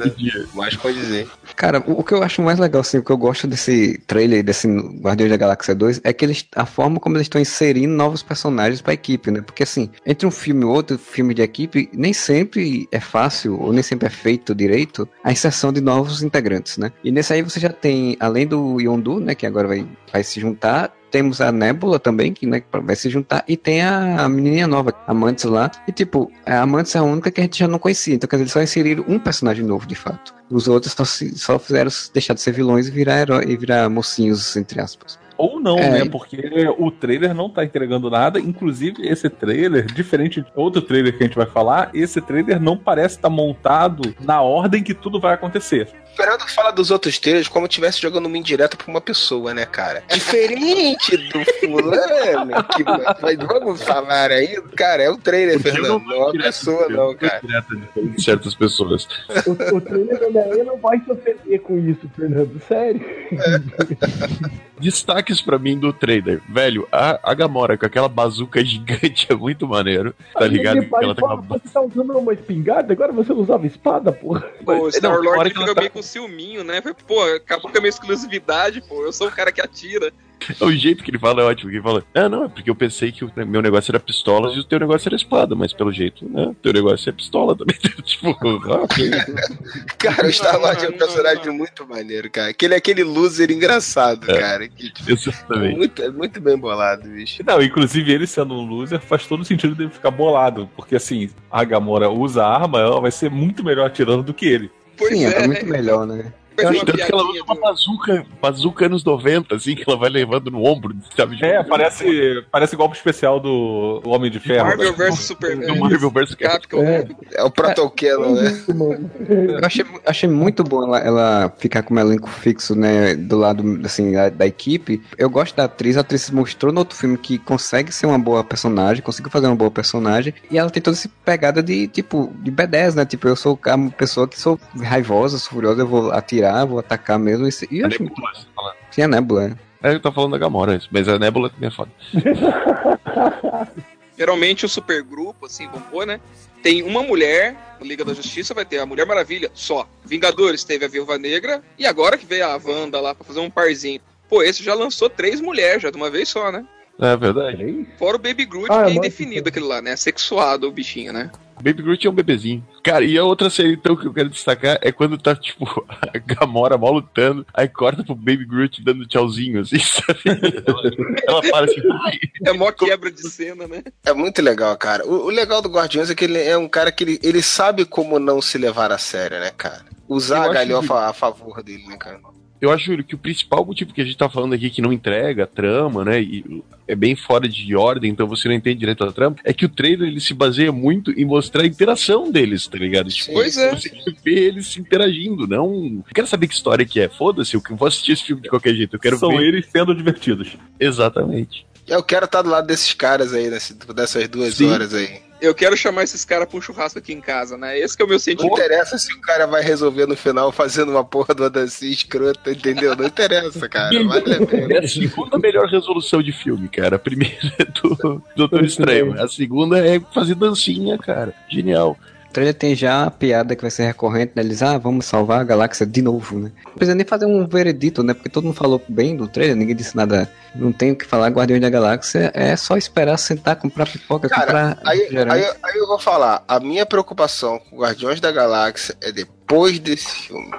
mais condizente. Cara, o, o que eu acho mais legal, assim, o que eu gosto desse trailer, desse Guardiões da Galáxia 2, é que eles, a forma como eles estão inserindo novos personagens pra equipe, né? Porque, assim, entre um filme e outro, filme de equipe, nem sempre é fácil, ou nem sempre é feito direito, a inserção de novos integrantes, né? E nesse aí você já tem, além do Yondu, né, que agora vai, vai se juntar, temos a Nebula também, que né, vai se juntar, e tem a menininha nova, a Mantis lá. E tipo, a Mantis é a única que a gente já não conhecia, então quer dizer, eles só inseriram um personagem novo de fato. Os outros só, se- só fizeram deixar de ser vilões e virar herói, e virar mocinhos, entre aspas. Ou não, É. né? Porque o trailer não tá entregando nada. Inclusive, esse trailer, diferente de outro trailer que a gente vai falar, esse trailer não parece estar montado na ordem que tudo vai acontecer. Fernando fala dos outros trailers como se estivesse jogando uma indireta pra uma pessoa, né, cara? Diferente do fulano que mas vamos falar aí, cara, é um trailer, Fernando, não é uma pessoa, não, cara. direto de certas pessoas. O, o trailer do Homem-Aranha não vai se ofender com isso, Fernando. Sério. [laughs] Destaques pra mim do trailer. Velho, a, a Gamora com aquela bazuca [laughs] gigante é muito maneiro. Tá ligado? para ela tá com uma Você tá usando uma espingarda? Agora você não usava espada, porra? Pô, o Não, Star tem hora Lord que ela fica tá- meio com ciúminho, né? Foi, Pô, acabou com a minha exclusividade, pô. Eu sou o cara que atira. O jeito que ele fala é ótimo. que Ele fala, ah, não, é porque eu pensei que o meu negócio era pistolas e o teu negócio era espada, mas pelo jeito, né? O teu negócio é pistola também. [laughs] tipo, ah, ok. [laughs] Cara, o Star Lord é um Não, personagem não. muito maneiro, cara. Aquele é aquele loser engraçado, É. cara. Que, tipo, Exatamente. muito, é muito bem bolado, bicho. Não, inclusive ele sendo um loser faz todo sentido dele ficar bolado. Porque assim, a Gamora usa a arma, ela vai ser muito melhor atirando do que ele. Pois Sim, é, é muito melhor, né? Fez uma Tanto que ela usa uma bazuca, bazuca anos 90, assim, que ela vai levando no ombro, sabe? Tipo, É, parece, parece golpe especial do, Homem de Ferro. Marvel vs Superman. Do Marvel vs. Capcom. Capcom. É. É o Protocanon, né? Isso, mano. Eu achei, achei muito bom ela, ela ficar como elenco fixo, né, do lado, assim, da, da equipe. Eu gosto da atriz, a atriz mostrou no outro filme que consegue ser uma boa personagem, conseguiu fazer uma boa personagem, e ela tem toda essa pegada de, tipo, de B10, né, tipo, eu sou uma pessoa que sou raivosa, sou furiosa, eu vou atirar, vou atacar mesmo, isso- e eu A acho muito... Nebula, você tá falando. Sim, a Nebula, né? É, eu tô falando da Gamora, mas a Nebula também é foda. [laughs] Geralmente o supergrupo, assim, vamos pôr, né? Tem uma mulher, no Liga da Justiça vai ter a Mulher Maravilha, só. Vingadores teve a Viúva Negra, e agora que veio a Wanda lá pra fazer um parzinho. Pô, esse já lançou três mulheres, já de uma vez só, né? É verdade. Fora o Baby Groot, Ah, que é indefinido aquele lá, né? Sexuado o bichinho, né? Baby Groot é um bebezinho. Cara, e a outra cena, então, que eu quero destacar é quando tá, tipo, [laughs] a Gamora mal lutando, aí corta pro Baby Groot dando tchauzinho, assim, sabe? [laughs] Ela, ela para assim, ai, É mó quebra de cena, né? É muito legal, cara. O, o legal do Guardiões é que ele é um cara que ele, ele sabe como não se levar a sério, né, cara? Usar a galhofa a favor dele, né, cara? Eu acho, Júlio, que o principal motivo que a gente tá falando aqui que não entrega a trama, né? E é bem fora de ordem, então você não entende direito a trama, é que o trailer ele se baseia muito em mostrar a interação deles, tá ligado? Tipo, Pois é. você vê eles se interagindo, não. Eu quero saber que história que é. Foda-se, eu vou assistir esse filme de qualquer jeito. Eu quero São ver. eles sendo divertidos. Exatamente. Eu quero estar do lado desses caras aí, dessas duas Sim. horas aí. Eu quero chamar esses caras pra um churrasco aqui em casa, né? Esse que é o meu Não sentimento. interessa se o cara vai resolver no final fazendo uma porra de uma dancinha escrota, entendeu? Não interessa, cara. Vale a pena. É a segunda melhor resolução de filme, cara. A primeira é do Doutor Estranho. A segunda é fazer dancinha, cara. Genial. O trailer tem já a piada que vai ser recorrente, né? Eles, ah, vamos salvar a galáxia de novo, né? Não precisa nem fazer um veredito, né? Porque todo mundo falou bem do trailer, ninguém disse nada. Não tem o que falar, Guardiões da Galáxia. É só esperar, sentar, comprar pipoca, Cara, comprar Aí, aí, aí eu vou falar, a minha preocupação com Guardiões da Galáxia é depois desse filme.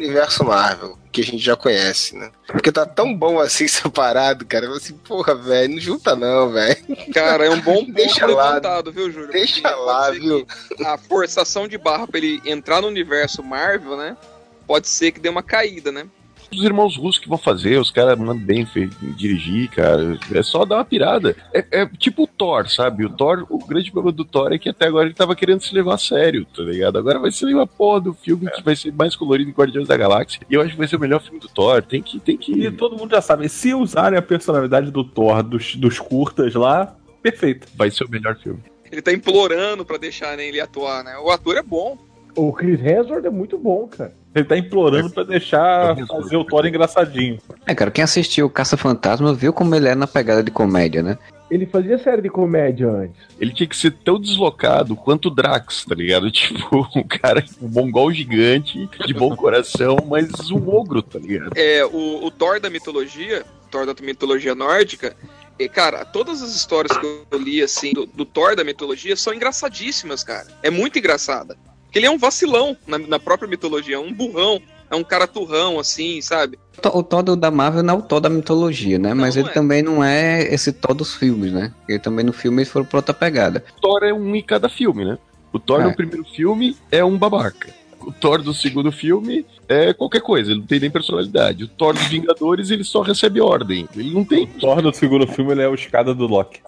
Universo Marvel, que a gente já conhece, né? Porque tá tão bom assim [laughs] separado, cara. Eu assim, porra, velho, não junta não, velho. Cara, é um bom [laughs] ponto Deixa lá. levantado, viu, Júlio? Deixa Porque lá, viu? A forçação de barra pra ele entrar no universo Marvel, né? Pode ser que dê uma caída, né? Os irmãos russos que vão fazer, os caras mandam bem dirigir, cara. É só dar uma pirada. É, é tipo o Thor, sabe? O Thor, o grande problema do Thor é que até agora ele tava querendo se levar a sério, tá ligado? Agora vai ser uma porra do filme que vai ser mais colorido que Guardiões da Galáxia. E eu acho que vai ser o melhor filme do Thor. Tem que. Tem que... E todo mundo já sabe, se usarem a personalidade do Thor dos, dos curtas lá, perfeito. Vai ser o melhor filme. Ele tá implorando pra deixarem ele atuar, né? O ator é bom. O Chris Hemsworth é muito bom, cara. Ele tá implorando pra deixar Eu fazer o Thor engraçadinho. É, cara, quem assistiu Caça Fantasma viu como ele é na pegada de comédia, né? Ele fazia série de comédia antes. Ele tinha que ser tão deslocado quanto o Drax, tá ligado? [laughs] Tipo, um cara, um mongol gigante, de bom coração, mas um ogro, tá ligado? É, o, o Thor da mitologia, Thor da mitologia nórdica, e, cara, todas as histórias que eu li, assim, do, do Thor da mitologia são engraçadíssimas, cara. É muito engraçada. Porque ele é um vacilão na, na própria mitologia, é um burrão, é um cara turrão, assim, sabe? O Thor- O do- da Marvel não é o Thor da mitologia, né? Mas não ele é. também não é esse Thor dos filmes, né? Ele também no filme eles foram pra outra pegada. Thor é um em cada filme, né? O Thor É. no primeiro filme é um babaca. o Thor do segundo filme é qualquer coisa, ele não tem nem personalidade. O Thor dos Vingadores, ele só recebe ordem. Ele não tem. Thor no segundo filme ele é o escada do Loki.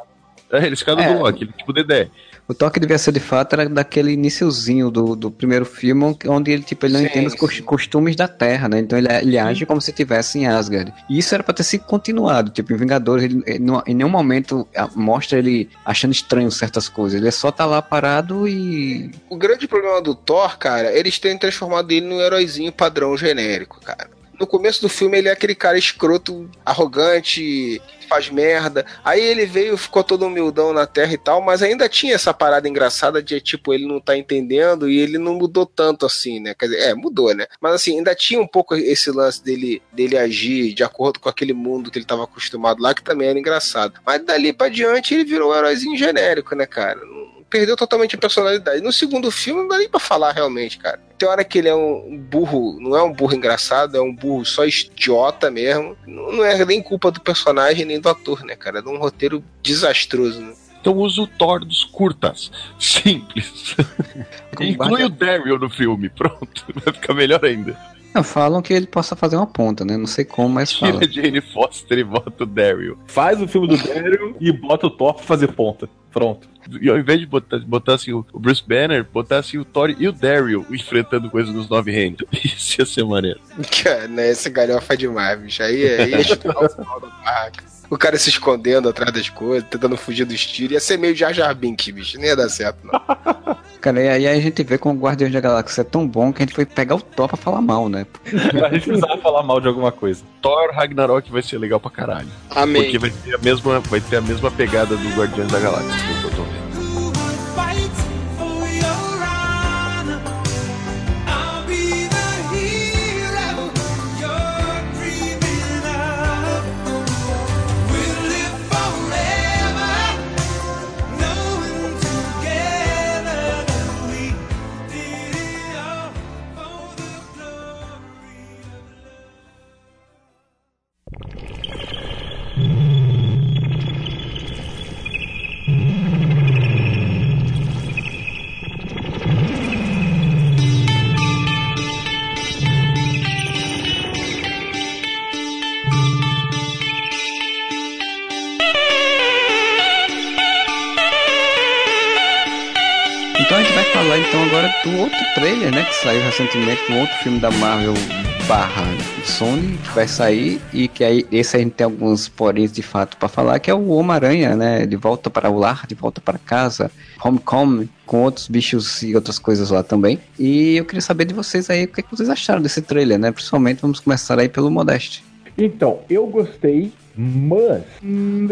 É, ele é escada É. do Loki, ele é tipo Dedé. O toque devia ser de fato era daquele iniciozinho do, do primeiro filme, onde ele, tipo, ele não Sim, entende os sim. costumes da Terra, né? Então ele, ele age como se estivesse em Asgard. E isso era pra ter sido continuado. Tipo, em Vingadores, ele, ele não- em nenhum momento ah, mostra ele achando estranho certas coisas. Ele só tá lá parado e. O grande problema do Thor, cara, eles têm transformado ele num heróizinho padrão genérico, cara. No começo do filme ele é aquele cara escroto, arrogante, faz merda. Aí ele veio, ficou todo humildão na Terra e tal, mas ainda tinha essa parada engraçada de tipo, ele não tá entendendo e ele não mudou tanto assim, né? Quer dizer, é, mudou, né? Mas assim, ainda tinha um pouco esse lance dele, dele agir de acordo com aquele mundo que ele tava acostumado lá, que também era engraçado. Mas dali pra diante ele virou um heróizinho genérico, né, cara? Não- perdeu totalmente a personalidade. No segundo filme não dá nem pra falar realmente, cara. Tem hora que ele é um burro, não é um burro engraçado, é um burro só idiota mesmo. Não não é nem culpa do personagem nem do ator, né, cara? É de um roteiro desastroso, né? Então usa o Thor dos curtas. Simples. [laughs] Inclui o Daryl no filme. Pronto. [laughs] Vai ficar melhor ainda. Não, falam que ele possa fazer uma ponta, né? Não sei como, mas fala. Tira a Jane Foster e bota o Daryl. Faz o filme do Daryl e bota o Thor pra fazer ponta. Pronto. E ao invés de botar, botar assim, o Bruce Banner, botar assim o Thor e o Daryl enfrentando coisas nos nove reinos. [laughs] Isso ia ser maneiro. Cara, né, esse galhofa é demais, bicho. Aí é aí é [laughs] chutar o da barraca. O cara se escondendo atrás das coisas, tentando fugir dos tiros. Ia ser meio Jar Jar Binks, bicho. Nem ia dar certo, não. [laughs] Cara, e aí a gente vê como o Guardiões da Galáxia é tão bom que a gente foi pegar o Thor pra falar mal, né? [laughs] A gente precisava falar mal de alguma coisa. Thor Ragnarok vai ser legal pra caralho. Amém. Porque vai ter a mesma, vai ter a mesma pegada do Guardiões da Galáxia, que eu tô vendo. Do outro trailer, né? Que saiu recentemente, um outro filme da Marvel barra Sony, que vai sair e que aí esse a gente tem alguns poréns de fato pra falar, que é o Homem-Aranha, né? De volta para o lar, de volta para casa, Homecoming, com outros bichos e outras coisas lá também. E eu queria saber de vocês aí o que, é que vocês acharam desse trailer, né? Principalmente vamos começar aí pelo Modeste. Então, eu gostei, mas. hum,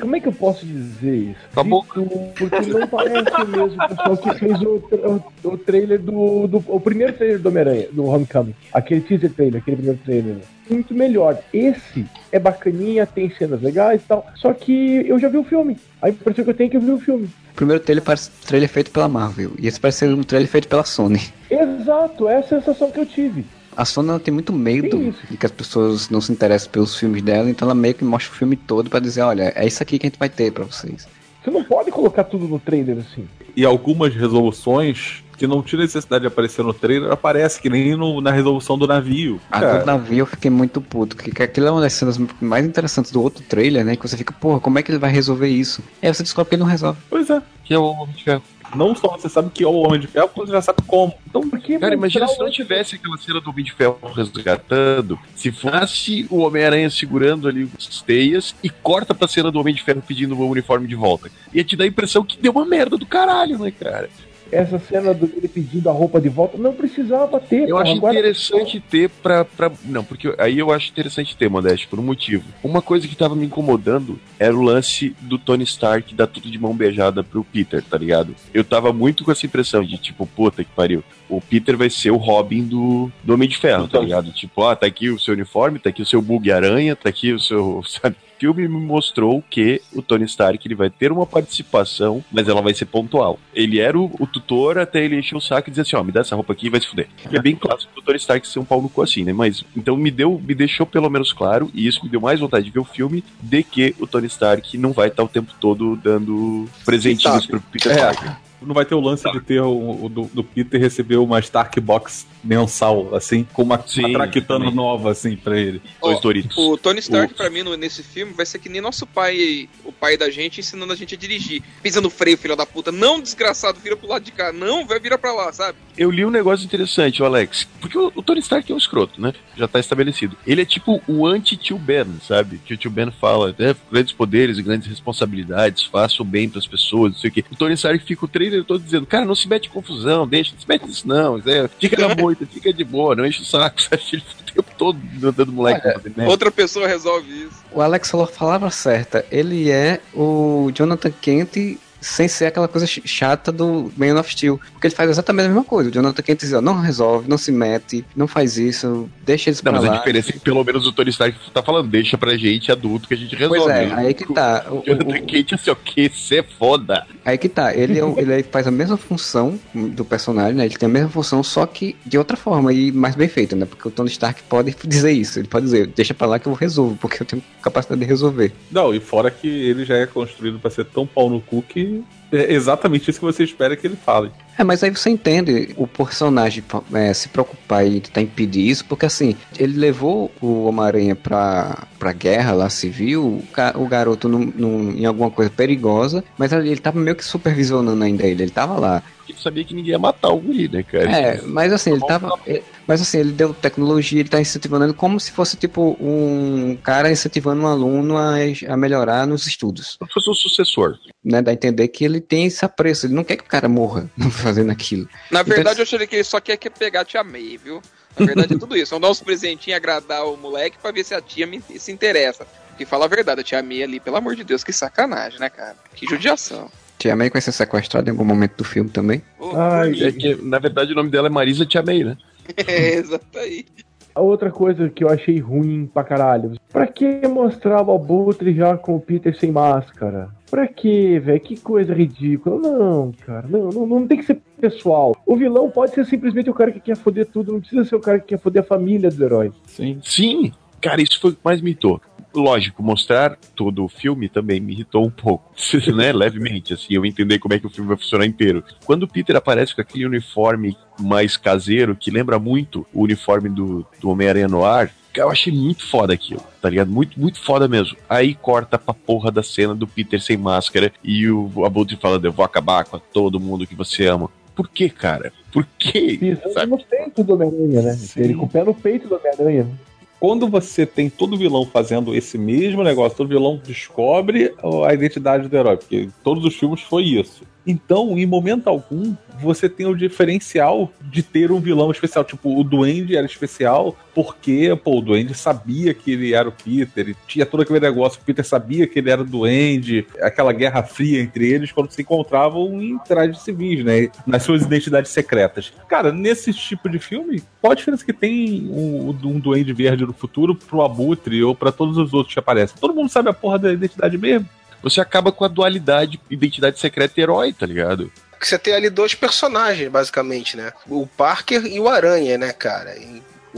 Como é que eu posso dizer isso? Tá bom. Porque não parece mesmo o pessoal que fez o, tra- o trailer do, do. O primeiro trailer do Homem-Aranha, do Homecoming. Aquele teaser trailer, aquele primeiro trailer. Muito melhor. Esse é bacaninha, tem cenas legais e tal. Só que eu já vi o filme. A impressão que eu tenho é que eu vi o filme. O primeiro trailer parece trailer feito pela Marvel, e esse parece ser um trailer feito pela Sony. Exato, é a sensação que eu tive. A Sony ela tem muito medo de que as pessoas não se interessem pelos filmes dela, então ela meio que mostra o filme todo pra dizer, olha, é isso aqui que a gente vai ter pra vocês. Você não pode colocar tudo no trailer assim. E algumas resoluções que não tinha necessidade de aparecer no trailer, aparece, que nem no- na resolução do navio. A Cara, do navio eu fiquei muito puto, porque aquilo é uma das cenas mais interessantes do outro trailer, né? Que você fica, porra, como é que ele vai resolver isso? Aí você descobre que ele não resolve. Pois é. Que é o Homem de Ferro. Não só você sabe que é o Homem de Ferro, você já sabe como. Então que Cara, imagina se não tivesse aquela cena do Homem de Ferro resgatando, se fosse o Homem-Aranha segurando ali as teias e corta pra cena do Homem de Ferro pedindo o uniforme de volta. Ia te dar a impressão que deu uma merda do caralho, né, cara? Essa cena do ele pedindo a roupa de volta, não precisava ter. Eu pô, acho agora- interessante ter pra, pra. Não, porque aí eu acho interessante ter, Modeste, por um motivo. Uma coisa que tava me incomodando era o lance do Tony Stark dar tudo de mão beijada pro Peter, tá ligado? Eu tava muito com essa impressão de tipo, puta que pariu. O Peter vai ser o Robin do, do Homem de Ferro, tá ligado? Tipo, ah, tá aqui o seu uniforme, tá aqui o seu bug aranha, tá aqui o seu. [laughs] Sabe? O filme me mostrou que o Tony Stark ele vai ter uma participação, mas ela vai ser pontual. Ele era o, o tutor até ele encher o saco e dizer assim: ó, me dá essa roupa aqui e vai se fuder. É bem clássico do Tony Stark ser um pau no cu assim, né? Mas então me deu, me deixou pelo menos claro, e isso me deu mais vontade de ver o filme, de que o Tony Stark não vai estar o tempo todo dando presentinhos pro Peter É. Não vai ter o lance de ter o, o do, do Peter receber uma Stark Box mensal, assim, com uma, Sim, uma traquitana também. nova, assim, pra ele. Dois Doritos. O Tony Stark, O- pra mim, no- nesse filme, vai ser que nem nosso pai, o pai da gente, ensinando a gente a dirigir. Pisa no freio, filho da puta. Não, desgraçado, vira pro lado de cá. Não, vai virar pra lá, sabe? Eu li um negócio interessante, o Alex. Porque o, o Tony Stark é um escroto, né? Já tá estabelecido. Ele é tipo o anti-tio Ben, sabe? Que o tio Ben fala, é, grandes poderes e grandes responsabilidades, faça o bem pras pessoas, não sei o quê. O Tony Stark fica o trailer todo dizendo, cara, não se mete em confusão, deixa, não se mete nisso não, é, fica [laughs] na moita, fica de boa, não enche o saco, [laughs] sabe? Ele o tempo todo dando moleque fazer merda. Outra pessoa resolve isso. O Alex falou a palavra certa. Ele é o Jonathan Kent sem ser aquela coisa ch- chata do Man of Steel. Porque ele faz exatamente a mesma coisa. O Jonathan Kent diz, ó, não resolve, não se mete, não faz isso, deixa eles Não, pra mas a lá. diferença é que pelo menos o Tony Stark tá falando, deixa pra gente adulto que a gente resolve. Pois é, aí que tá. O- O Jonathan o- Kate, assim, ó, que cê é foda. Aí que tá, ele, é ele faz a mesma função do personagem, né? Ele tem a mesma função, só que de outra forma e mais bem feita, né? Porque o Tony Stark pode [laughs] dizer isso, ele pode dizer, deixa pra lá que eu resolvo, porque eu tenho capacidade de resolver. Não, e fora que ele já é construído pra ser tão pau no cu que you. É exatamente isso que você espera que ele fale. É, mas aí você entende o personagem é, se preocupar e tentar impedir isso, porque assim, ele levou o Homem-Aranha pra, pra guerra lá civil, o, garoto num- num- em alguma coisa perigosa, mas ele, ele tava meio que supervisionando ainda ele, ele tava lá. Ele sabia que ninguém ia matar o guri, né, cara? É, mas assim, ele tava. ele- Mas assim, ele deu tecnologia, ele tá incentivando ele como se fosse tipo um cara incentivando um aluno a, a melhorar nos estudos. Como se fosse o sucessor. Né? Dá a entender que ele tem esse apreço, ele não quer que o cara morra [laughs] fazendo aquilo. Na Então, verdade, eu achei que ele só quer que pegar a tia May, viu? Na verdade, é tudo isso. Vamos dar uns presentinhos, agradar o moleque pra ver se a tia me- se interessa. Porque fala a verdade, a tia May ali, pelo amor de Deus, que sacanagem, né, cara? Que judiação. Tia May vai ser sequestrada em algum momento do filme também. Ô, Ai. É que, na verdade, o nome dela é Marisa Tia May, né? [laughs] É, exato aí. Outra coisa que eu achei ruim pra caralho. Pra que mostrar o Abutre já com o Peter sem máscara? Pra que, velho? Que coisa ridícula. Não, cara. Não, não, não tem que ser pessoal. O vilão pode ser simplesmente o cara que quer foder tudo. Não precisa ser o cara que quer foder a família do herói. Sim. Sim, cara, isso foi o que mais me irritou. Lógico, mostrar todo o filme também me irritou um pouco, [laughs] né? Levemente, assim, eu entender como é que o filme vai funcionar inteiro. Quando o Peter aparece com aquele uniforme mais caseiro, que lembra muito o uniforme do, do Homem-Aranha no ar, eu achei muito foda aquilo, tá ligado? Muito, muito foda mesmo. Aí corta pra porra da cena do Peter sem máscara e o Abutre falando, eu vou acabar com todo mundo que você ama. Por que, cara? Por quê? Pisando no peito do Homem-Aranha, né? Sim. Ele com o pé no peito do Homem-Aranha. Quando você tem todo vilão fazendo esse mesmo negócio, todo vilão descobre a identidade do herói, porque todos os filmes foi isso. Então, em momento algum, você tem o diferencial de ter um vilão especial. Tipo, o Duende era especial porque, pô, o Duende sabia que ele era o Peter, e tinha todo aquele negócio, o Peter sabia que ele era o Duende, aquela guerra fria entre eles quando se encontravam em trajes civis, né? Nas suas identidades secretas. Cara, nesse tipo de filme, qual a diferença que tem um, um Duende Verde no futuro pro Abutre ou pra todos os outros que aparecem? Todo mundo sabe a porra da identidade mesmo. Você acaba com a dualidade identidade secreta e herói, tá ligado? Você tem ali dois personagens, basicamente, né? O Parker e o Aranha, né, cara?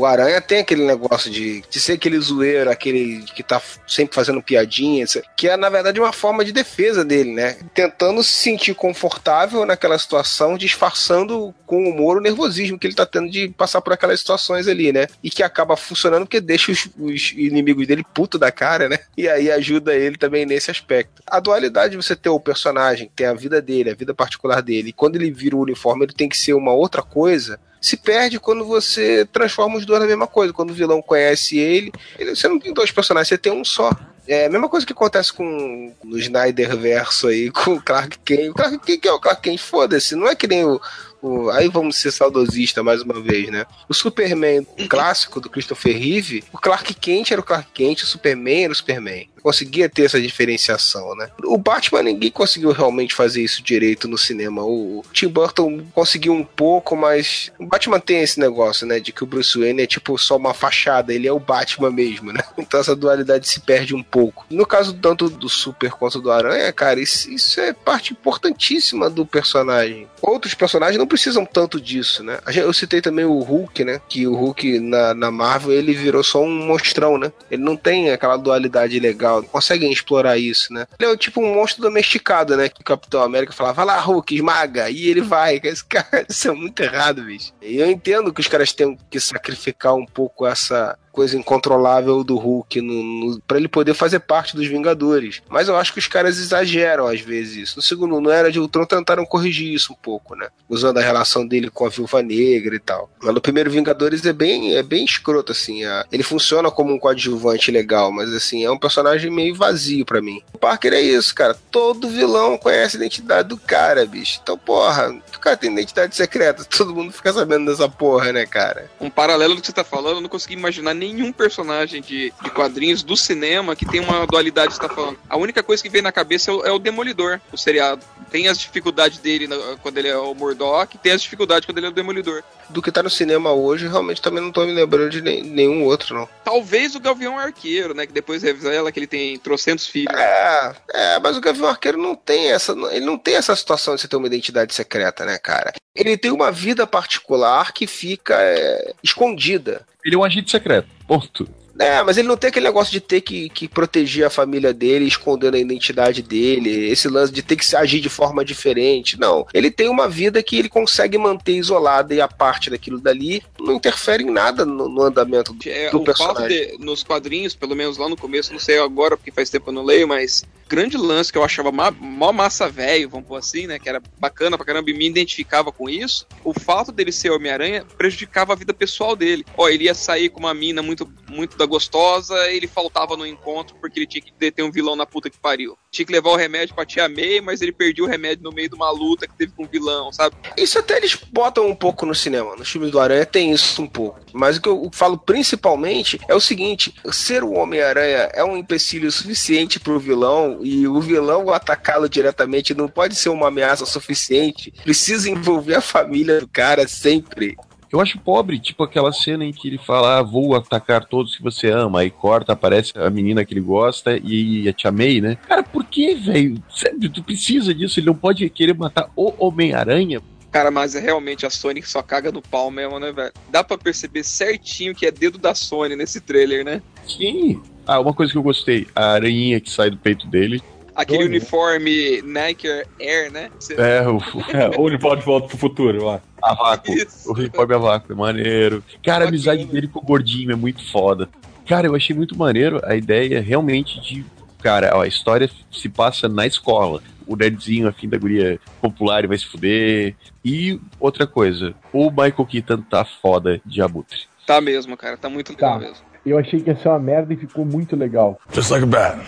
O Aranha tem aquele negócio de, de ser aquele zoeiro, aquele que tá sempre fazendo piadinhas, que é, na verdade, uma forma de defesa dele, né? Tentando se sentir confortável naquela situação, disfarçando com humor o nervosismo que ele tá tendo de passar por aquelas situações ali, né? E que acaba funcionando porque deixa os, os inimigos dele puto da cara, né? E aí ajuda ele também nesse aspecto. A dualidade de você ter o personagem, tem a vida dele, a vida particular dele, e quando ele vira o uniforme, ele tem que ser uma outra coisa se perde quando você transforma os dois na mesma coisa. Quando o vilão conhece ele, ele- você não tem dois personagens, você tem um só. É a mesma coisa que acontece com no Snyder verso aí, [laughs] com o Clark Kent. O Clark Kent é o Clark Kent, foda-se, não é que nem o, o- Aí vamos ser saudosista mais uma vez, né? O Superman clássico do Christopher Reeve, o Clark Kent era o Clark Kent, o Superman era o Superman. Conseguia ter essa diferenciação, né? O Batman, ninguém conseguiu realmente fazer isso direito no cinema. O Tim Burton conseguiu um pouco, mas o Batman tem esse negócio, né? De que o Bruce Wayne é tipo só uma fachada, ele é o Batman mesmo, né? [laughs] Então essa dualidade se perde um pouco. No caso tanto do Super quanto do Aranha, cara, isso, isso é parte importantíssima do personagem. Outros personagens não precisam tanto disso, né? Eu citei também o Hulk, né? Que o Hulk na, na Marvel ele virou só um monstrão, né? Ele não tem aquela dualidade legal Conseguem explorar isso, né? Ele é tipo um monstro domesticado, né? Que o Capitão América fala, vai lá, Hulk, esmaga. E ele vai. [laughs] Esse cara, isso é muito errado, bicho. E eu entendo que os caras têm que sacrificar um pouco essa coisa incontrolável do Hulk no, no, para ele poder fazer parte dos Vingadores. Mas eu acho que os caras exageram às vezes isso. No segundo no Era de Ultron tentaram corrigir isso um pouco, né? Usando a relação dele com a Viúva Negra e tal. Mas no primeiro Vingadores é bem, é bem escroto, assim. a- ele funciona como um coadjuvante legal, mas assim, é um personagem meio vazio pra mim. O Parker é isso, cara. Todo vilão conhece a identidade do cara, bicho. Então, porra, o cara tem identidade secreta. [laughs] Todo mundo fica sabendo dessa porra, né, cara? Um paralelo do que você tá falando, eu não consegui imaginar nenhum personagem de, de quadrinhos do cinema que tem uma dualidade que você tá falando. A única coisa que vem na cabeça é o, é o Demolidor, o seriado. Tem as dificuldades dele na- quando ele é o Murdock, tem as dificuldades quando ele é o Demolidor. Do que tá no cinema hoje, realmente também não tô me lembrando de nem- nenhum outro, não. Talvez o Gavião Arqueiro, né? Que depois revela que ele tem trocentos filhos. É, é, mas o Gavião Arqueiro não tem essa, ele não tem essa situação de você ter uma identidade secreta, né, cara? Ele tem uma vida particular que fica é, escondida. Ele é um agente secreto. Ponto. É, mas ele não tem aquele negócio de ter que, que proteger a família dele, escondendo a identidade dele, esse lance de ter que se agir de forma diferente. Não. Ele tem uma vida que ele consegue manter isolada e a parte daquilo dali não interfere em nada no, no andamento do, É, do o fato personagem. de, nos quadrinhos, pelo menos lá no começo, não sei agora, porque faz tempo eu não leio, mas grande lance que eu achava ma- mó massa velho, vamos pôr assim, né? Que era bacana pra caramba e me identificava com isso. O fato dele ser Homem-Aranha prejudicava a vida pessoal dele. Ó, ele ia sair com uma mina muito, muito da gostosa, ele faltava no encontro porque ele tinha que deter um vilão na puta que pariu. Tinha que levar o remédio pra tia May, mas ele perdia o remédio no meio de uma luta que teve com um vilão, sabe? Isso até eles botam um pouco no cinema. Nos filmes do Aranha tem isso um pouco. Mas o que eu falo principalmente é o seguinte: ser o Homem-Aranha é um empecilho suficiente pro vilão e o vilão atacá-lo diretamente não pode ser uma ameaça suficiente. Precisa envolver a família do cara sempre. Eu acho pobre, tipo aquela cena em que ele fala, ah, vou atacar todos que você ama, aí corta, aparece a menina que ele gosta e a Tia May, né? Cara, por que, velho? Sério, tu precisa disso? Ele não pode querer matar o Homem-Aranha? Cara, mas é realmente a Sony que só caga no pau mesmo, né, velho? Dá pra perceber certinho que é dedo da Sony nesse trailer, né? Sim. Ah, uma coisa que eu gostei, a aranhinha que sai do peito dele. Aquele Sony. uniforme Nike Air, né? Cê- É, o, [laughs] É, ou ele pode voltar pro futuro, ó. a vácuo. Isso. O uniforme a vácuo, é maneiro. Cara, a amizade dele com o gordinho é muito foda. Cara, eu achei muito maneiro a ideia realmente de. Cara, ó, a história se passa na escola. O nerdzinho, afim da guria popular, e vai se fuder. E outra coisa, o Michael Keaton tá foda de abutre. Tá mesmo, cara. Tá muito legal Tá. mesmo. Eu achei que ia ser uma merda e ficou muito legal. Just like a bat.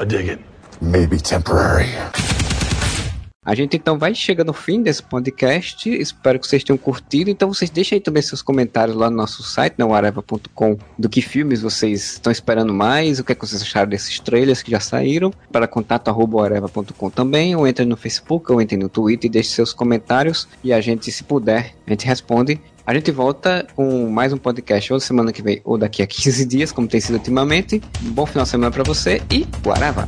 I dig it. Maybe temporary. A gente então vai chegando no fim desse podcast. Espero que vocês tenham curtido. Então vocês deixem aí também seus comentários lá no nosso site, na areva.com, do que filmes vocês estão esperando mais, o que, é que vocês acharam desses trailers que já saíram. Para contato arroba areva.com também, ou entrem no Facebook, ou entrem no Twitter e deixem seus comentários. E a gente, se puder, a gente responde. A gente volta com mais um podcast ou semana que vem ou daqui a 15 dias, como tem sido ultimamente. Um bom final de semana para você e Guarava!